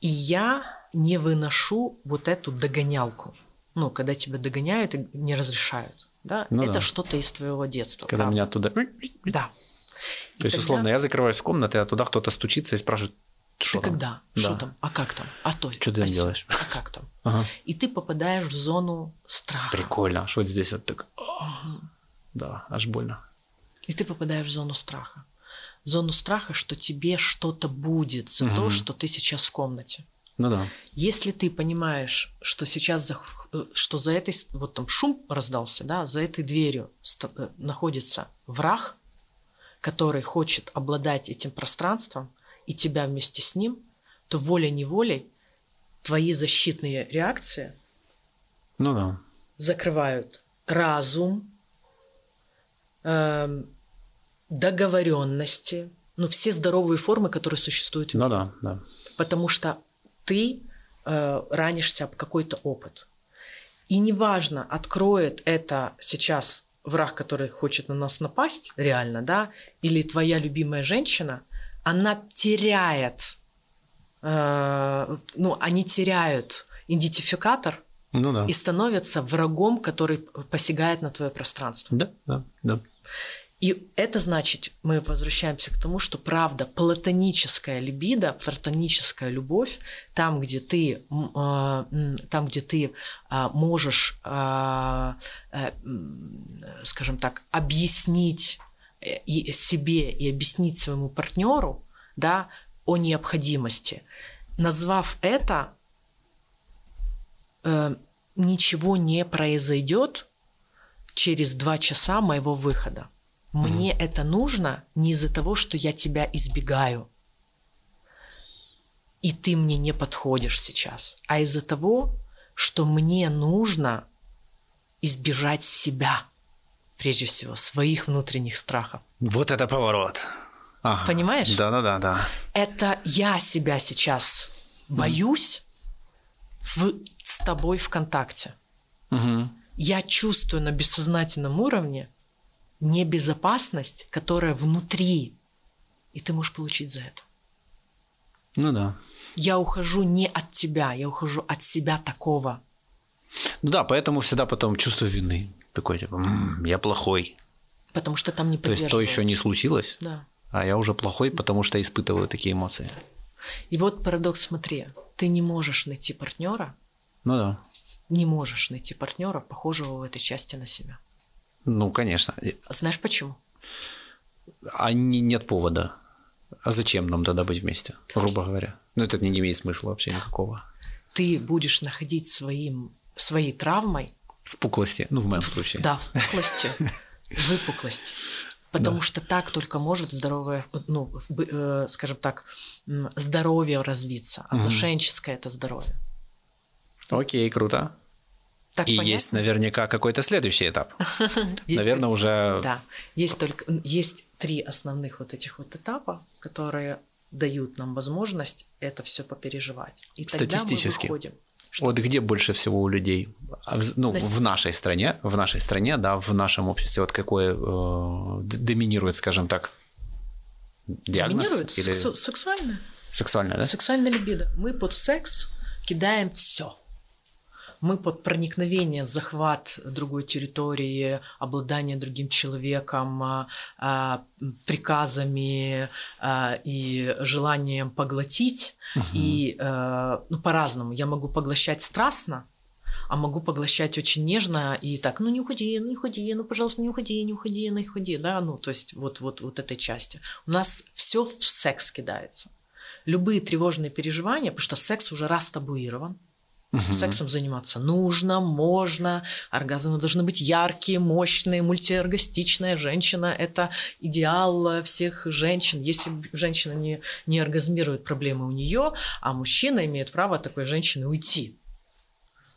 И я не выношу вот эту догонялку. Ну, когда тебя догоняют и не разрешают. Да? Ну Это да. что-то из твоего детства. Когда правда. меня оттуда... То Да. И есть, тогда- условно, я закрываюсь в комнате, а туда кто-то стучится и спрашивает, что Ты там? когда? Да. Что там? А как там? А то? Что ты а делаешь? А как там? Ага. И ты попадаешь в зону страха. Прикольно. Что вот здесь вот так... Да, аж больно. И ты попадаешь в зону страха. В зону страха, что тебе что-то будет за то, Мгм. что ты сейчас в комнате. Ну да. Если ты понимаешь, что сейчас за, э, что за этой вот там шум раздался, да, за этой дверью э, находится враг, который хочет обладать этим пространством и тебя вместе с ним, то волей-неволей твои защитные реакции Ну да. закрывают разум, эм, договоренности, ну все здоровые формы, которые существуют в Ну да, да. потому что ты э, ранишься об какой-то опыт. И неважно, откроет это сейчас враг, который хочет на нас напасть, реально, да, или твоя любимая женщина, она теряет, э, ну, они теряют идентификатор Ну да. и становятся врагом, который посягает на твое пространство. Да, да, да. И это значит, мы возвращаемся к тому, что правда, платоническая либидо, платоническая любовь, там, где ты, а, там, где ты а, можешь, а, э, скажем так, объяснить э, и себе и объяснить своему партнеру, да, о необходимости, назвав это, э, ничего не произойдет через два часа моего выхода. Мне это нужно не из-за того, что я тебя избегаю, и ты мне не подходишь сейчас, а из-за того, что мне нужно избежать себя, прежде всего, своих внутренних страхов. Вот это поворот. Ага. Понимаешь? Да-да-да, да. Это я себя сейчас боюсь в, с тобой в контакте. Мгм. Я чувствую на бессознательном уровне небезопасность, которая внутри, и ты можешь получить за это. Ну да. Я ухожу не от тебя, я ухожу от себя такого. Ну да, поэтому всегда потом чувство вины. Такой, типа, «М, я плохой. Потому что там не То есть то еще не случилось, Да. а я уже плохой, потому что испытываю такие эмоции. И вот парадокс, смотри, ты не можешь найти партнера, Ну да. Не можешь найти партнера, похожего в этой части на себя. Ну, конечно. А Знаешь почему? А не- нет повода. А зачем нам тогда быть вместе, грубо говоря? Ну, это не имеет смысла вообще никакого. Ты будешь находить своим, своей травмой, В пуклости, ну, в моем случае. да, в пухлости, <laughs> выпуклость. Потому что так только может здоровое, ну, э, скажем так, здоровье развиться. Отношенческое это здоровье. Окей, круто. Так И понятно? есть наверняка какой-то следующий этап. <laughs> Наверное, уже... Да, есть только есть три основных вот этих вот этапа, которые дают нам возможность это все попереживать. И тогда мы Статистически. выходим. Вот где больше всего у людей, а ну, На с- в нашей стране, в нашей стране, да, в нашем обществе, вот какое э, доминирует, скажем так, диагноз Доминирует или сексу- сексуальное. сексуальное, да? Сексуальная либидо. Мы под секс кидаем все. Мы под проникновение, захват другой территории, обладание другим человеком, а, а, приказами а, и желанием поглотить. И э, ну, по-разному. Я могу поглощать страстно, а могу поглощать очень нежно и так, ну не уходи, ну не уходи, ну пожалуйста, не уходи, не уходи, не уходи, да, ну то есть вот, вот, вот этой части. У нас все в секс кидается. Любые тревожные переживания, потому что секс уже раз табуирован, Сексом заниматься нужно, можно. Оргазмы должны быть яркие, мощные, мультиоргастичная женщина – это идеал э, всех женщин. Если женщина не, не оргазмирует, проблемы у нее, а мужчина имеет право от такой женщины уйти.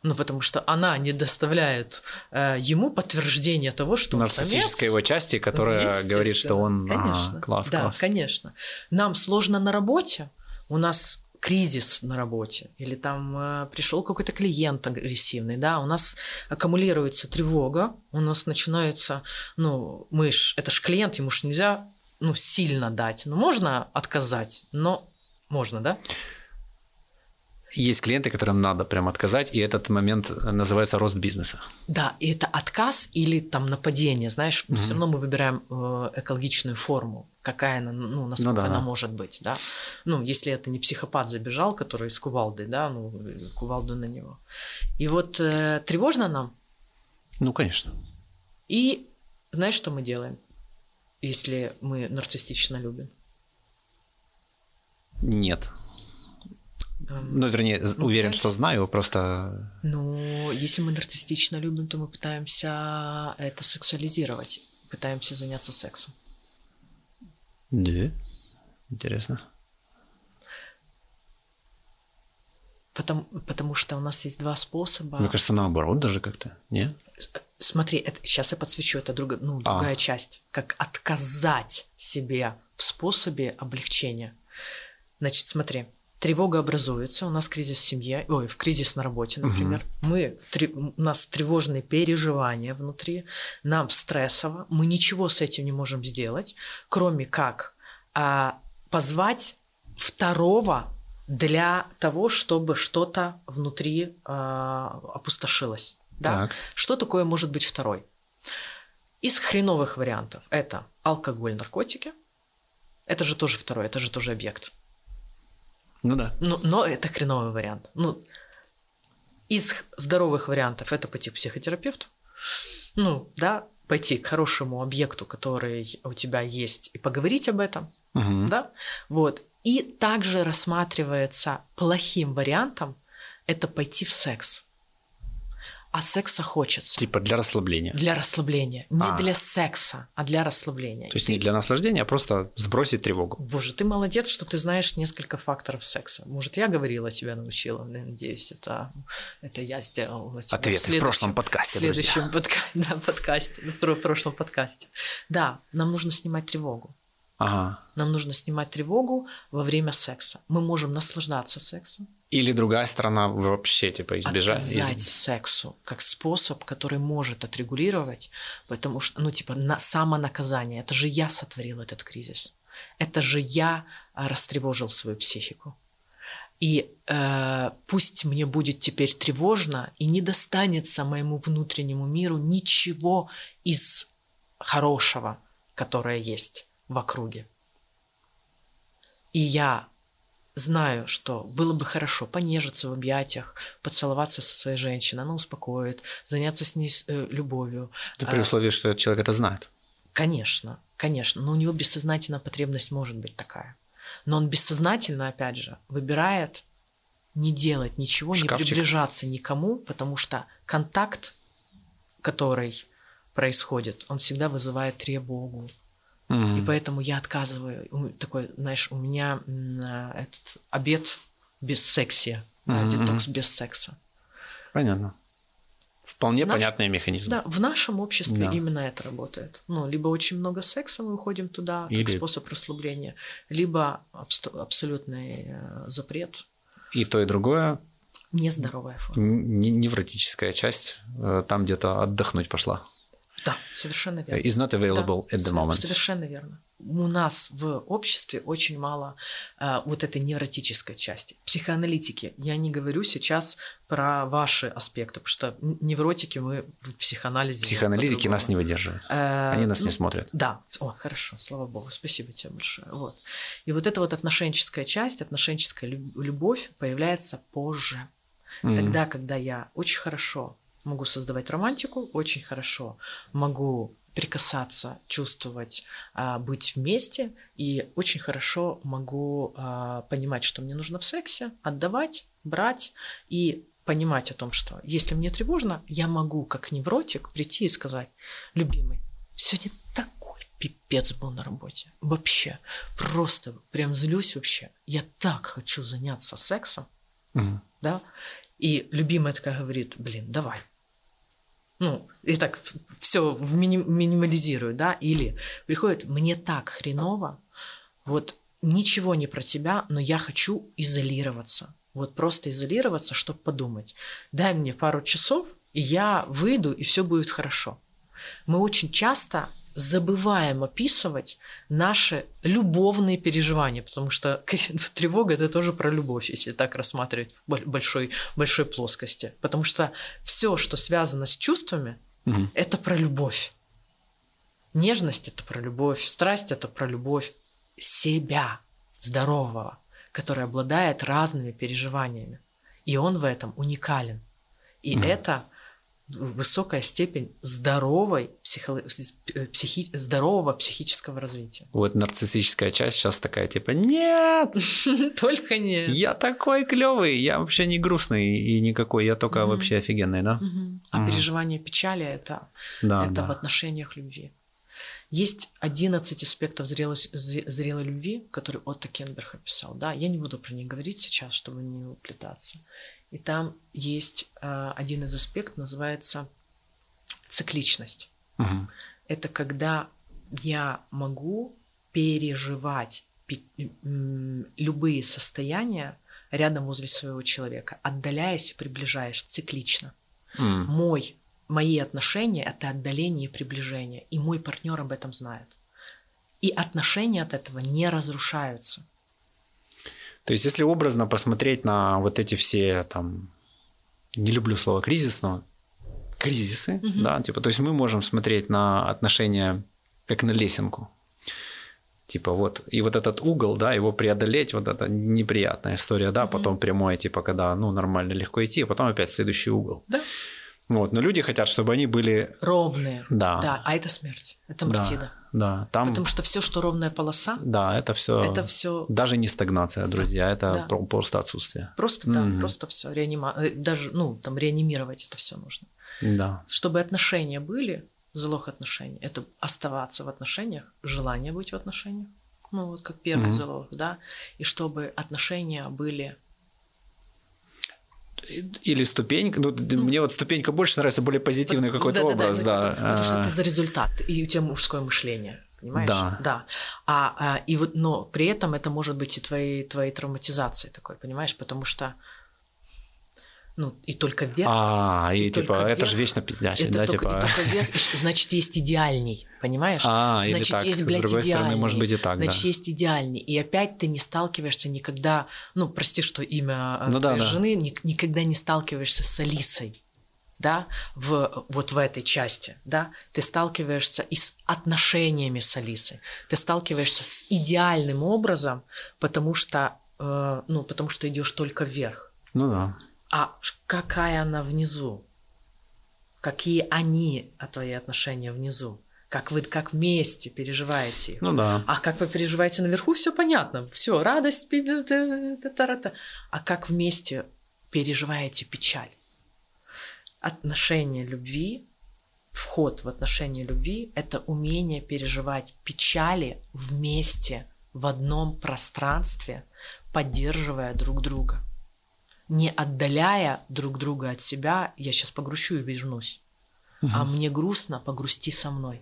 Ну, потому что она не доставляет э, ему подтверждения того, что. Нарциссической его части, которая говорит, что он ага, Конечно. класс, да, класс. конечно. Нам сложно на работе, у нас кризис на работе, или там э, пришел какой-то клиент агрессивный, да, у нас аккумулируется тревога, у нас начинается, ну, мы ж, это ж клиент, ему ж нельзя, ну, сильно дать, ну, можно отказать, но можно, да? Есть клиенты, которым надо прям отказать, и этот момент называется рост бизнеса. Да, и это отказ или там нападение, знаешь, все равно мы выбираем э, экологичную форму, какая она, ну, насколько да, она может быть, да. Ну, если это не психопат забежал, который с кувалдой, да, ну, кувалду на него. И вот э, тревожно нам, Ну, конечно. и знаешь, что мы делаем, если мы нарциссично любим? Нет. Ну, вернее, Ну, уверен, что знаю, просто... Ну, если мы нарциссично любим, то мы пытаемся это сексуализировать, пытаемся заняться сексом. Да. Интересно. Потому, потому что у нас есть два способа. Мне кажется, наоборот даже как-то. Не? Смотри, это, сейчас я подсвечу, это друг, ну, А. другая часть. Как отказать себе в способе облегчения. Значит, смотри, тревога образуется, у нас кризис в семье, ой, в кризис на работе, например. Мы, тре- у нас тревожные переживания внутри, нам стрессово, мы ничего с этим не можем сделать, кроме как а, позвать второго для того, чтобы что-то внутри а, опустошилось. Да? Так. Что такое может быть второй? Из хреновых вариантов это алкоголь, наркотики. Это же тоже второй, это же тоже объект. Ну да. Ну, но это хреновый вариант. Ну, из здоровых вариантов это пойти к психотерапевту. Ну, да, пойти к хорошему объекту, который у тебя есть, и поговорить об этом. Мгм. Да? Вот. И также рассматривается плохим вариантом это пойти в секс. А секса хочется. Типа для расслабления. Для расслабления. Не А. для секса, а для расслабления. То есть не для наслаждения, а просто сбросить тревогу. Боже, ты молодец, что ты знаешь несколько факторов секса. Может, я говорила, тебя научила. Надеюсь, это, это я сделала. тебя Ответы в следующем- прошлом подкасте, В следующем подка- <laughs> да, подкасте, в про- прошлом подкасте. Да, нам нужно снимать тревогу. Ага. Нам нужно снимать тревогу во время секса. Мы можем наслаждаться сексом, Или другая сторона вообще типа избежать. отказать из- сексу как способ, который может отрегулировать, потому что, ну, типа, на самонаказание. Это же я сотворил этот кризис. Это же я а, растревожил свою психику. И э, пусть мне будет теперь тревожно, и не достанется моему внутреннему миру ничего из хорошего, которое есть в округе. И я знаю, что было бы хорошо понежиться в объятиях, поцеловаться со своей женщиной, она успокоит, заняться с ней э, любовью. Это при А, условии, что этот человек это знает. Конечно, конечно, но у него бессознательная потребность может быть такая. Но он бессознательно, опять же, выбирает не делать ничего, Шкафчик. не приближаться никому, потому что контакт, который происходит, он всегда вызывает тревогу. Мгм. И поэтому я отказываю. Такой, знаешь, у меня а, этот обед без секси, Мгм, детокс без секса. Понятно. Вполне Наш- понятный механизм. Да, в нашем обществе Да. именно это работает. Ну, либо очень много секса, мы уходим туда, Или- как способ расслабления, либо абсто- абсолютный э, запрет, И то, и другое нездоровая форма. н- не- невротическая часть э, там где-то отдохнуть пошла. Да, совершенно верно. Is not available Да, at the moment. Совершенно верно. У нас в обществе очень мало а, вот этой невротической части. Психоаналитики. Я не говорю сейчас про ваши аспекты, потому что невротики мы в психоанализе. Психоаналитики нас не выдерживают. Э, Они нас ну, не смотрят. Да, о, хорошо, слава богу, спасибо тебе большое. Вот. И вот эта вот отношенческая часть, отношенческая лю- любовь появляется позже. Мгм. Тогда, когда я очень хорошо могу создавать романтику, очень хорошо могу прикасаться, чувствовать, а, быть вместе, и очень хорошо могу а, понимать, что мне нужно в сексе, отдавать, брать и понимать о том, что если мне тревожно, я могу, как невротик, прийти и сказать, любимый, сегодня такой пипец был на работе. Вообще, просто прям злюсь вообще. Я так хочу заняться сексом, Мгм. да, и любимая такая говорит, блин, давай. Ну, и так все минимализирую, да, или приходит, мне так хреново, вот ничего не про тебя, но я хочу изолироваться. Вот просто изолироваться, чтобы подумать. Дай мне пару часов, и я выйду, и все будет хорошо. Мы очень часто забываем описывать наши любовные переживания, потому что <laughs> тревога это тоже про любовь, если так рассматривать в боль- большой, большой плоскости. Потому что все, что связано с чувствами, Мгм. это про любовь. Нежность это про любовь, страсть это про любовь себя, здорового, который обладает разными переживаниями. И он в этом уникален. И это высокая степень здоровой психо- э, психи- здорового психического развития. Вот нарциссическая часть сейчас такая типа нет, <laughs> Только не. я такой клевый, я вообще не грустный и никакой, я только вообще офигенный, да? А переживание печали это, это в отношениях любви. Есть 11 аспектов зрелос- зре- зрелой любви, которые Отто Кенберг описал. Да? Я не буду про них говорить сейчас, чтобы не уплетаться. И там есть а, один из аспектов, называется цикличность. Мгм. Это когда я могу переживать любые состояния рядом возле своего человека, отдаляясь и приближаясь циклично. М. Мой, мои отношения – это отдаление и приближение, и мой партнер об этом знает. И отношения от этого не разрушаются. То есть, если образно посмотреть на вот эти все там, не люблю слово кризис, но кризисы, Мгм. да, типа, то есть мы можем смотреть на отношения как на лесенку. Типа вот, и вот этот угол, да, его преодолеть, вот это неприятная история, да, потом прямое, типа, когда, ну, нормально, легко идти, а потом опять следующий угол. Да? Вот, но люди хотят, чтобы они были, Ровные. да, Да, а это смерть, это да, мартида. да, там, Потому что все, что ровная полоса, да, это все, это все даже не стагнация, друзья, это Да. про- просто отсутствие. просто, да, Мгм. просто все. Реанима... э, Даже, ну, там, реанимировать это все нужно. Да. Чтобы отношения были, залог отношений, это оставаться в отношениях, желание быть в отношениях, ну, вот как первый Мгм. залог, да, и чтобы отношения были Или ступенька. Ну, д- мне вот ступенька больше нравится, более позитивный какой-то Да-да-да, образ, ну, да. Потому что А, это за результат, и у тебя мужское мышление. понимаешь? Да. Да. А, а, и вот, но при этом это может быть и твоей, твоей травматизацией такой, понимаешь? Потому что ну, и только вверх. А, и, И типа, только это вверх. же вечно пиздячить, это да, только, типа. и только вверх, значит, есть идеальный, понимаешь? А, или значит, так, есть, с блядь, другой стороны, идеальный. может быть и так, да. Значит, есть идеальный. И опять ты не сталкиваешься никогда, ну, прости, что имя э, Ну да, твоей да. жены, ни- никогда не сталкиваешься с Алисой, да, в, вот в этой части, да, ты сталкиваешься и с отношениями с Алисой, ты сталкиваешься с идеальным образом, потому что, э, ну, потому что идешь только вверх. Ну да. А какая она внизу? Какие они, а твои отношения внизу? Как вы как вместе переживаете их? Ну да. А как вы переживаете наверху, все понятно. Все, радость. А как вместе переживаете печаль? Отношения любви, вход в отношения любви – это умение переживать печали вместе, в одном пространстве, поддерживая друг друга. Не отдаляя друг друга от себя, я сейчас погрущу и вернусь. А мне грустно, погрусти со мной.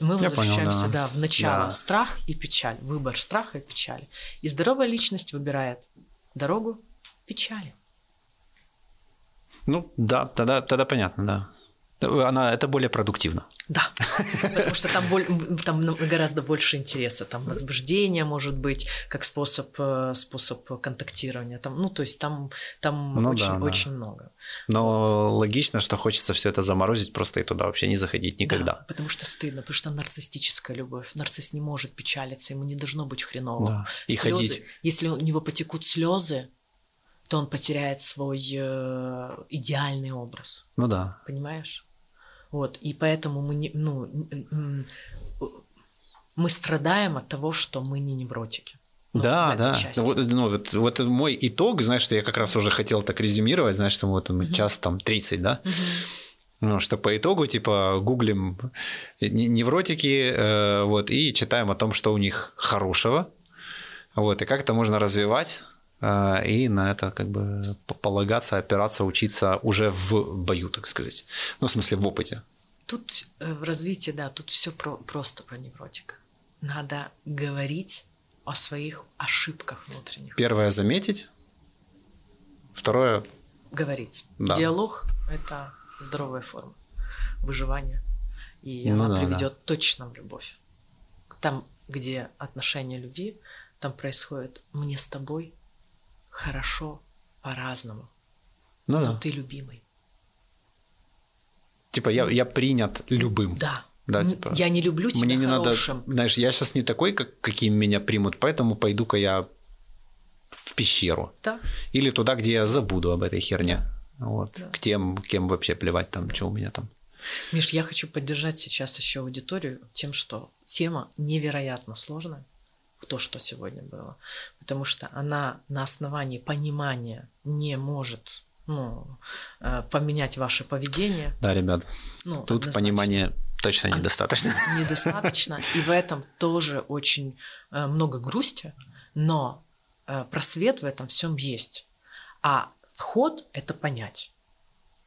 Мы Я понял, возвращаемся, да. да, в начало. Да. Страх и печаль. Выбор страха и печали. И здоровая личность выбирает дорогу печали. Ну да, тогда, тогда понятно, да. Она, это более продуктивно. Да, потому что там, боль- там гораздо больше интереса, там возбуждение может быть как способ, э, способ контактирования, там, ну то есть там, там Ну очень, да, да. очень много. Но логично, что хочется все это заморозить просто и туда вообще не заходить никогда. Да, потому что стыдно, потому что нарциссическая любовь. Нарцисс не может печалиться, ему не должно быть хреново. Да. И Слёзы- ходить. Если у него потекут слезы, то он потеряет свой э, идеальный образ. Ну да. Понимаешь? Вот, и поэтому мы не, ну, м, мы страдаем от того, что мы не невротики. Ну, да, да. части. Вот, ну, вот, вот мой итог, знаешь, что я как раз уже хотел так резюмировать, знаешь, что вот мы час там 30, да? Ну, что по итогу, типа, гуглим не- невротики, э, вот, и читаем о том, что у них хорошего, вот, и как это можно развивать, э, и на это как бы по- полагаться, опираться, учиться уже в бою, так сказать. Ну, в смысле, в опыте. Тут э, в развитии, да, тут все просто про невротика. Надо говорить о своих ошибках внутренних. Первое – заметить, второе Говорить. Да. Диалог – это здоровая форма выживания. И Ну она да, приведет точно в любовь. Там, где отношения любви, там происходит «мне с тобой хорошо по-разному, ну но да. ты любимый». Типа, я, я принят любым. Да. Да, типа, Я не люблю тебя Мне не хорошим. надо, знаешь, я сейчас не такой, как, каким меня примут, поэтому пойду-ка я в пещеру. Да. Или туда, где я забуду об этой херне. Вот. Да. К тем, кем вообще плевать там, что у меня там. Миш, я хочу поддержать сейчас еще аудиторию тем, что тема невероятно сложная в то, что сегодня было, потому что она на основании понимания не может ну, э, поменять ваше поведение. Да, ребят, Ну, тут однозначно. понимания точно недостаточно. <laughs> недостаточно, и в этом тоже очень э, много грусти, но э, просвет в этом всем есть. А вход – это понять.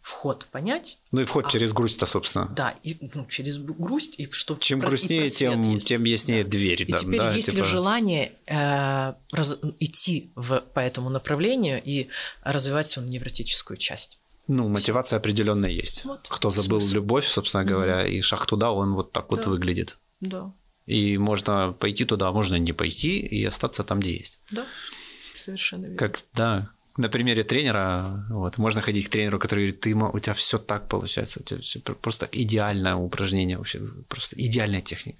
Вход понять, Ну и вход А. через грусть-то, собственно. да, и ну, через грусть, и что Чем про- грустнее, тем, есть. тем яснее Да. дверь. И там, теперь, да, есть ли типа- желание э, раз- идти в, по этому направлению и развивать свою невротическую часть? Ну, мотивация определенная есть. Вот. Кто забыл Смысл. любовь, собственно говоря, и шаг туда, он вот так вот Да. выглядит. Да, И можно пойти туда, а можно не пойти и остаться там, где есть. да, совершенно верно. Как, да, на примере тренера, вот, можно ходить к тренеру, который говорит, ты, у тебя все так получается, у тебя все просто идеальное упражнение, вообще просто идеальная техника.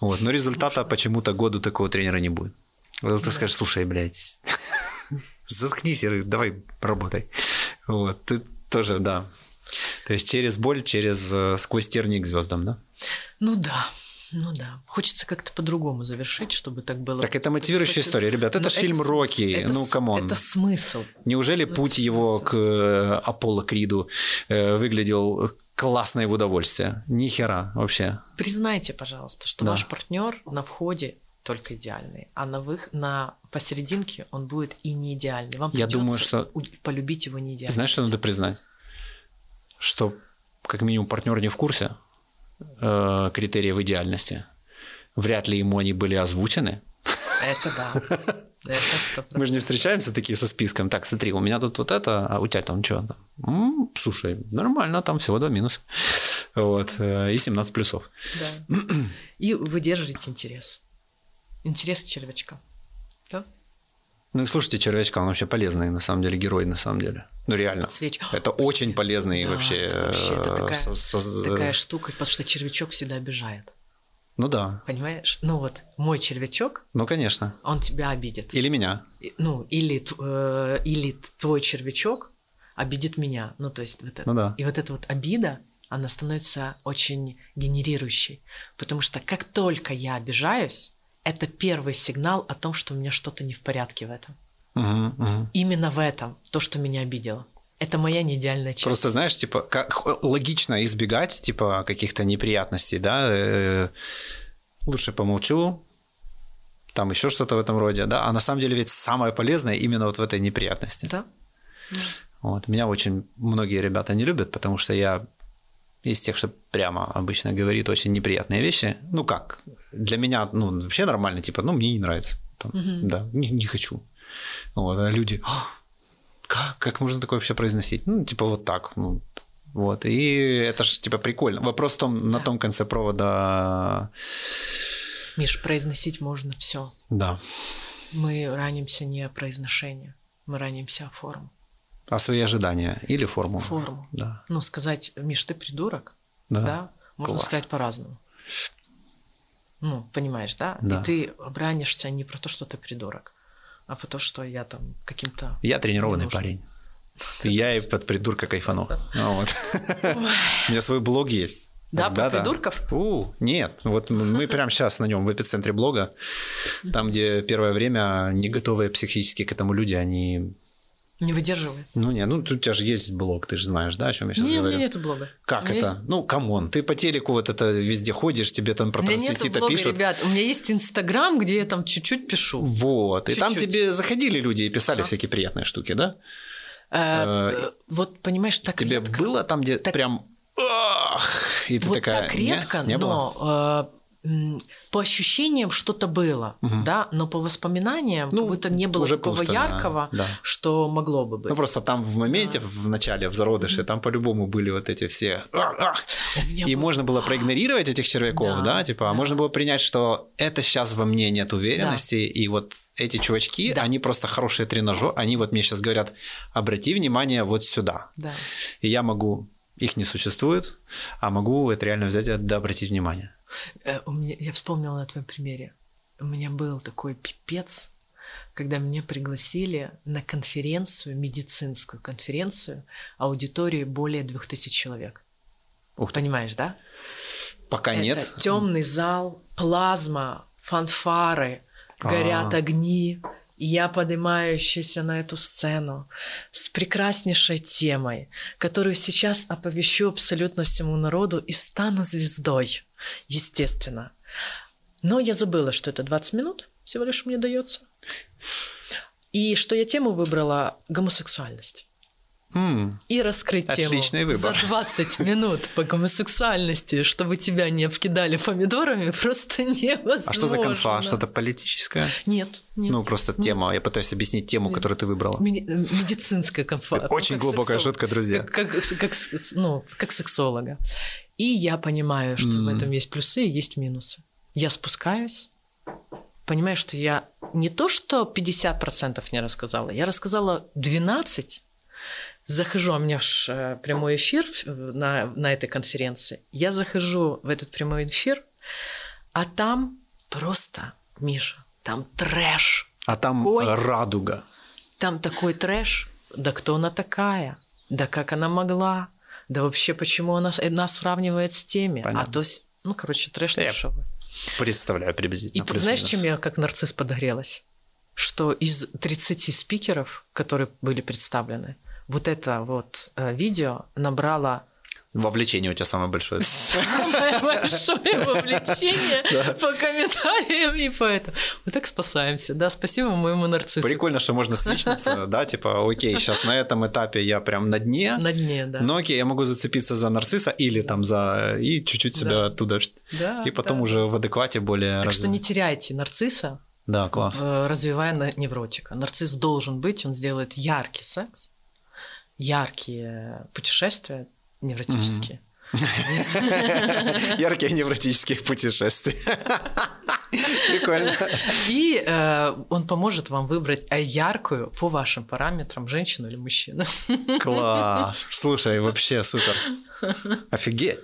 Вот, но результата почему-то году такого тренера не будет. Вот ты скажешь, слушай, блядь, <laughs> заткнись, и давай работай. Вот, ты тоже, да. То есть через боль, через э, сквозь тернии к звездам, да? Ну да, ну да. Хочется как-то по-другому завершить, чтобы так было. Так это мотивирующая история, ребят. Это фильм «Рокки», это ну, come on. Это смысл. Неужели путь его к э, Аполло Криду э, выглядел классно и в удовольствие? Ни хера вообще. Признайте, пожалуйста, что Да. ваш партнер на входе только идеальный, а на вых на посерединке он будет и не идеальный. Вам Я думаю, что- полюбить его не идеально. Знаешь, что надо признать? Что как минимум партнер не в курсе, э, критериев идеальности. Вряд ли ему они были озвучены. Это да. <laughs> Это 100%. Мы же не встречаемся такие со списком. Так, смотри, у меня тут вот это, а у тебя там что? М, слушай, нормально, там всего два минуса. Вот, э, и 17 плюсов. Да. И вы держите интерес. Интерес червячка. Ну и слушайте, червячка, он вообще полезный, на самом деле, герой, на самом деле. Ну реально. Свеч- Это очень полезный Да, вообще. это вообще это э, такая, со- со- такая штука, потому что червячок всегда обижает. Ну да, Понимаешь? Ну вот, мой червячок, ну конечно. он тебя обидит. Или меня. Ну, или, э, или твой червячок обидит меня. Ну, то есть вот это. Ну да. И вот эта вот обида, она становится очень генерирующей. Потому что как только я обижаюсь, это первый сигнал о том, что у меня что-то не в порядке в этом. Мгм, мгм. Именно в этом, то, что меня обидело. Это моя неидеальная часть. Просто знаешь, типа, как логично избегать, типа, каких-то неприятностей, да, э, лучше помолчу, там еще что-то в этом роде, да, а на самом деле ведь самое полезное именно вот в этой неприятности. Да? Вот. Меня очень многие ребята не любят, потому что я из тех, что прямо обычно говорит очень неприятные вещи. Ну как? Для меня, ну, вообще нормально, типа, ну, мне не нравится. Там, Да, не, не хочу. Вот, а люди, «А, как, как можно такое вообще произносить? Ну, типа, вот так. Ну, вот. И это же, типа, прикольно. Вопрос в том, на том конце провода, Миш, произносить можно все. да, Мы ранимся не о произношении, мы ранимся о форму. А свои ожидания или форму. Форму. Да. Ну, сказать, Миш, ты придурок, Да. да, можно Класс. сказать по-разному. Ну, понимаешь, да? Да. И ты обранишься не про то, что ты придурок, а про то, что я там каким-то... Я тренированный парень. <laughs> Я и под придурка кайфану. Ну. <laughs> У меня свой блог есть. Да, про придурков? У, нет, вот мы прямо <laughs> сейчас на нем в эпицентре блога, там, где первое время не готовые психически к этому люди, они... Не выдерживает. Ну, не, ну, тут у тебя же есть блог, ты же знаешь, да, о чем я сейчас Не, у говорю? меня нету блога. Как У это? есть- Ну, come on, ты по телеку вот это везде ходишь, тебе там про У трансвестита блога, пишут. ребят. У меня есть Инстаграм, где я там чуть-чуть пишу. Вот, и там Чуть-чуть. тебе заходили люди и писали всякие приятные штуки, да? Э, Э, Вот, понимаешь, так Тебе редко. было там, где Так- прям... «Ах!» И ты вот такая... так «Не? редко, не было? но э, м, по ощущениям что-то было, да, но по воспоминаниям Ну, как будто не было уже такого пусто, да, яркого, да. что могло бы быть. Ну, просто там в моменте, в начале, в зародыше, там по-любому были вот эти все... И был- можно было проигнорировать этих червяков, да, Да, типа, а да. можно было принять, что это сейчас во мне нет уверенности, и вот эти чувачки, Да. они просто хорошие тренажеры, они вот мне сейчас говорят, обрати внимание вот сюда. Да. И я могу, их не существует, а могу это реально взять и да, обратить внимание. Э, у меня, я вспомнила на твоем примере. У меня был такой пипец, когда меня пригласили на конференцию, медицинскую конференцию, аудиторию более двух тысяч человек. Ух ты. Понимаешь, да? Пока нет. темный зал, плазма, фанфары, горят А. огни. Я поднимающаяся на эту сцену с прекраснейшей темой, которую сейчас оповещу абсолютно всему народу и стану звездой, естественно. Но я забыла, что это 20 минут всего лишь мне дается. И что я тему выбрала гомосексуальность. М, И раскрыть Отличный тему выбор. за 20 минут по гомосексуальности, чтобы тебя не обкидали помидорами, просто невозможно. А что за конфа? Что-то политическое? Нет, нет. Ну, просто тема. Я пытаюсь объяснить тему, которую ты выбрала. Э, медицинская конфа. Ну, Очень глубокая сексолог. шутка, друзья. Как, как, как ну, как сексолога. И я понимаю, что в этом есть плюсы и есть минусы. Я спускаюсь, понимаю, что я не то, что 50% не рассказала, я рассказала 12%. Захожу, а у меня ж э, прямой эфир на, на этой конференции. Я захожу в этот прямой эфир, а там просто, Миша, там трэш. А там Ой. радуга. Там такой трэш. Да кто она такая? Да как она могла? Да вообще, почему она с- нас сравнивает с теми? Понятно. А то есть, ну, короче, трэш Я трэшовый. Представляю И приблизительно. знаешь, плюс-минус. чем я как нарцисс подогрелась? Что из 30 спикеров, которые были представлены, вот это вот э, видео набрало Вовлечение у тебя самое большое. <laughs> Самое большое вовлечение <laughs> по комментариям и по этому. Мы так спасаемся. Да, спасибо моему нарциссу. Прикольно, что можно сличнуться, <laughs> да, типа, окей, сейчас на этом этапе я прям на дне, На дне, да. но окей, я могу зацепиться за нарцисса или там за... и чуть-чуть себя Да. оттуда... Да, И потом уже в адеквате более... Так что не теряйте нарцисса, Да, класс. э, развивая невротика. Нарцисс должен быть, он сделает яркий секс, яркие путешествия невротические. <laughs> Яркие невротические путешествия. <laughs> Прикольно. И э, он поможет вам выбрать э, яркую по вашим параметрам женщину или мужчину. Класс. Слушай, вообще супер. Офигеть.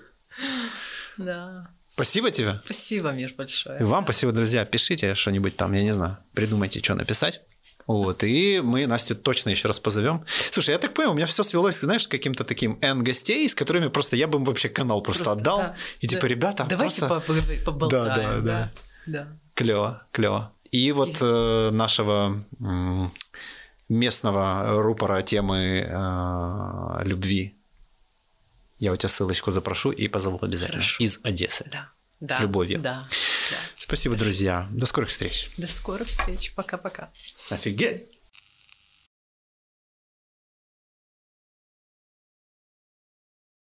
Да. Спасибо тебе. Спасибо, Мир, большое. И вам спасибо, друзья. Пишите что-нибудь там, я не знаю, придумайте, что написать. Вот, и мы Настю точно еще раз позовем. Слушай, я так понял, у меня все свелось, знаешь, к каким-то таким N гостей, с которыми просто я бы им вообще канал просто, Просто, отдал. да, и типа, да. ребята, Давайте просто по- по- поболтаем. Да, да, да. да. клево, клево. И вот э, нашего м, местного рупора темы э, любви я у тебя ссылочку запрошу и позову обязательно. Хорошо. Из Одессы. Да. С Да, любовью. Да. да. Спасибо, друзья. До скорых встреч. До скорых встреч. Пока-пока. Офигеть.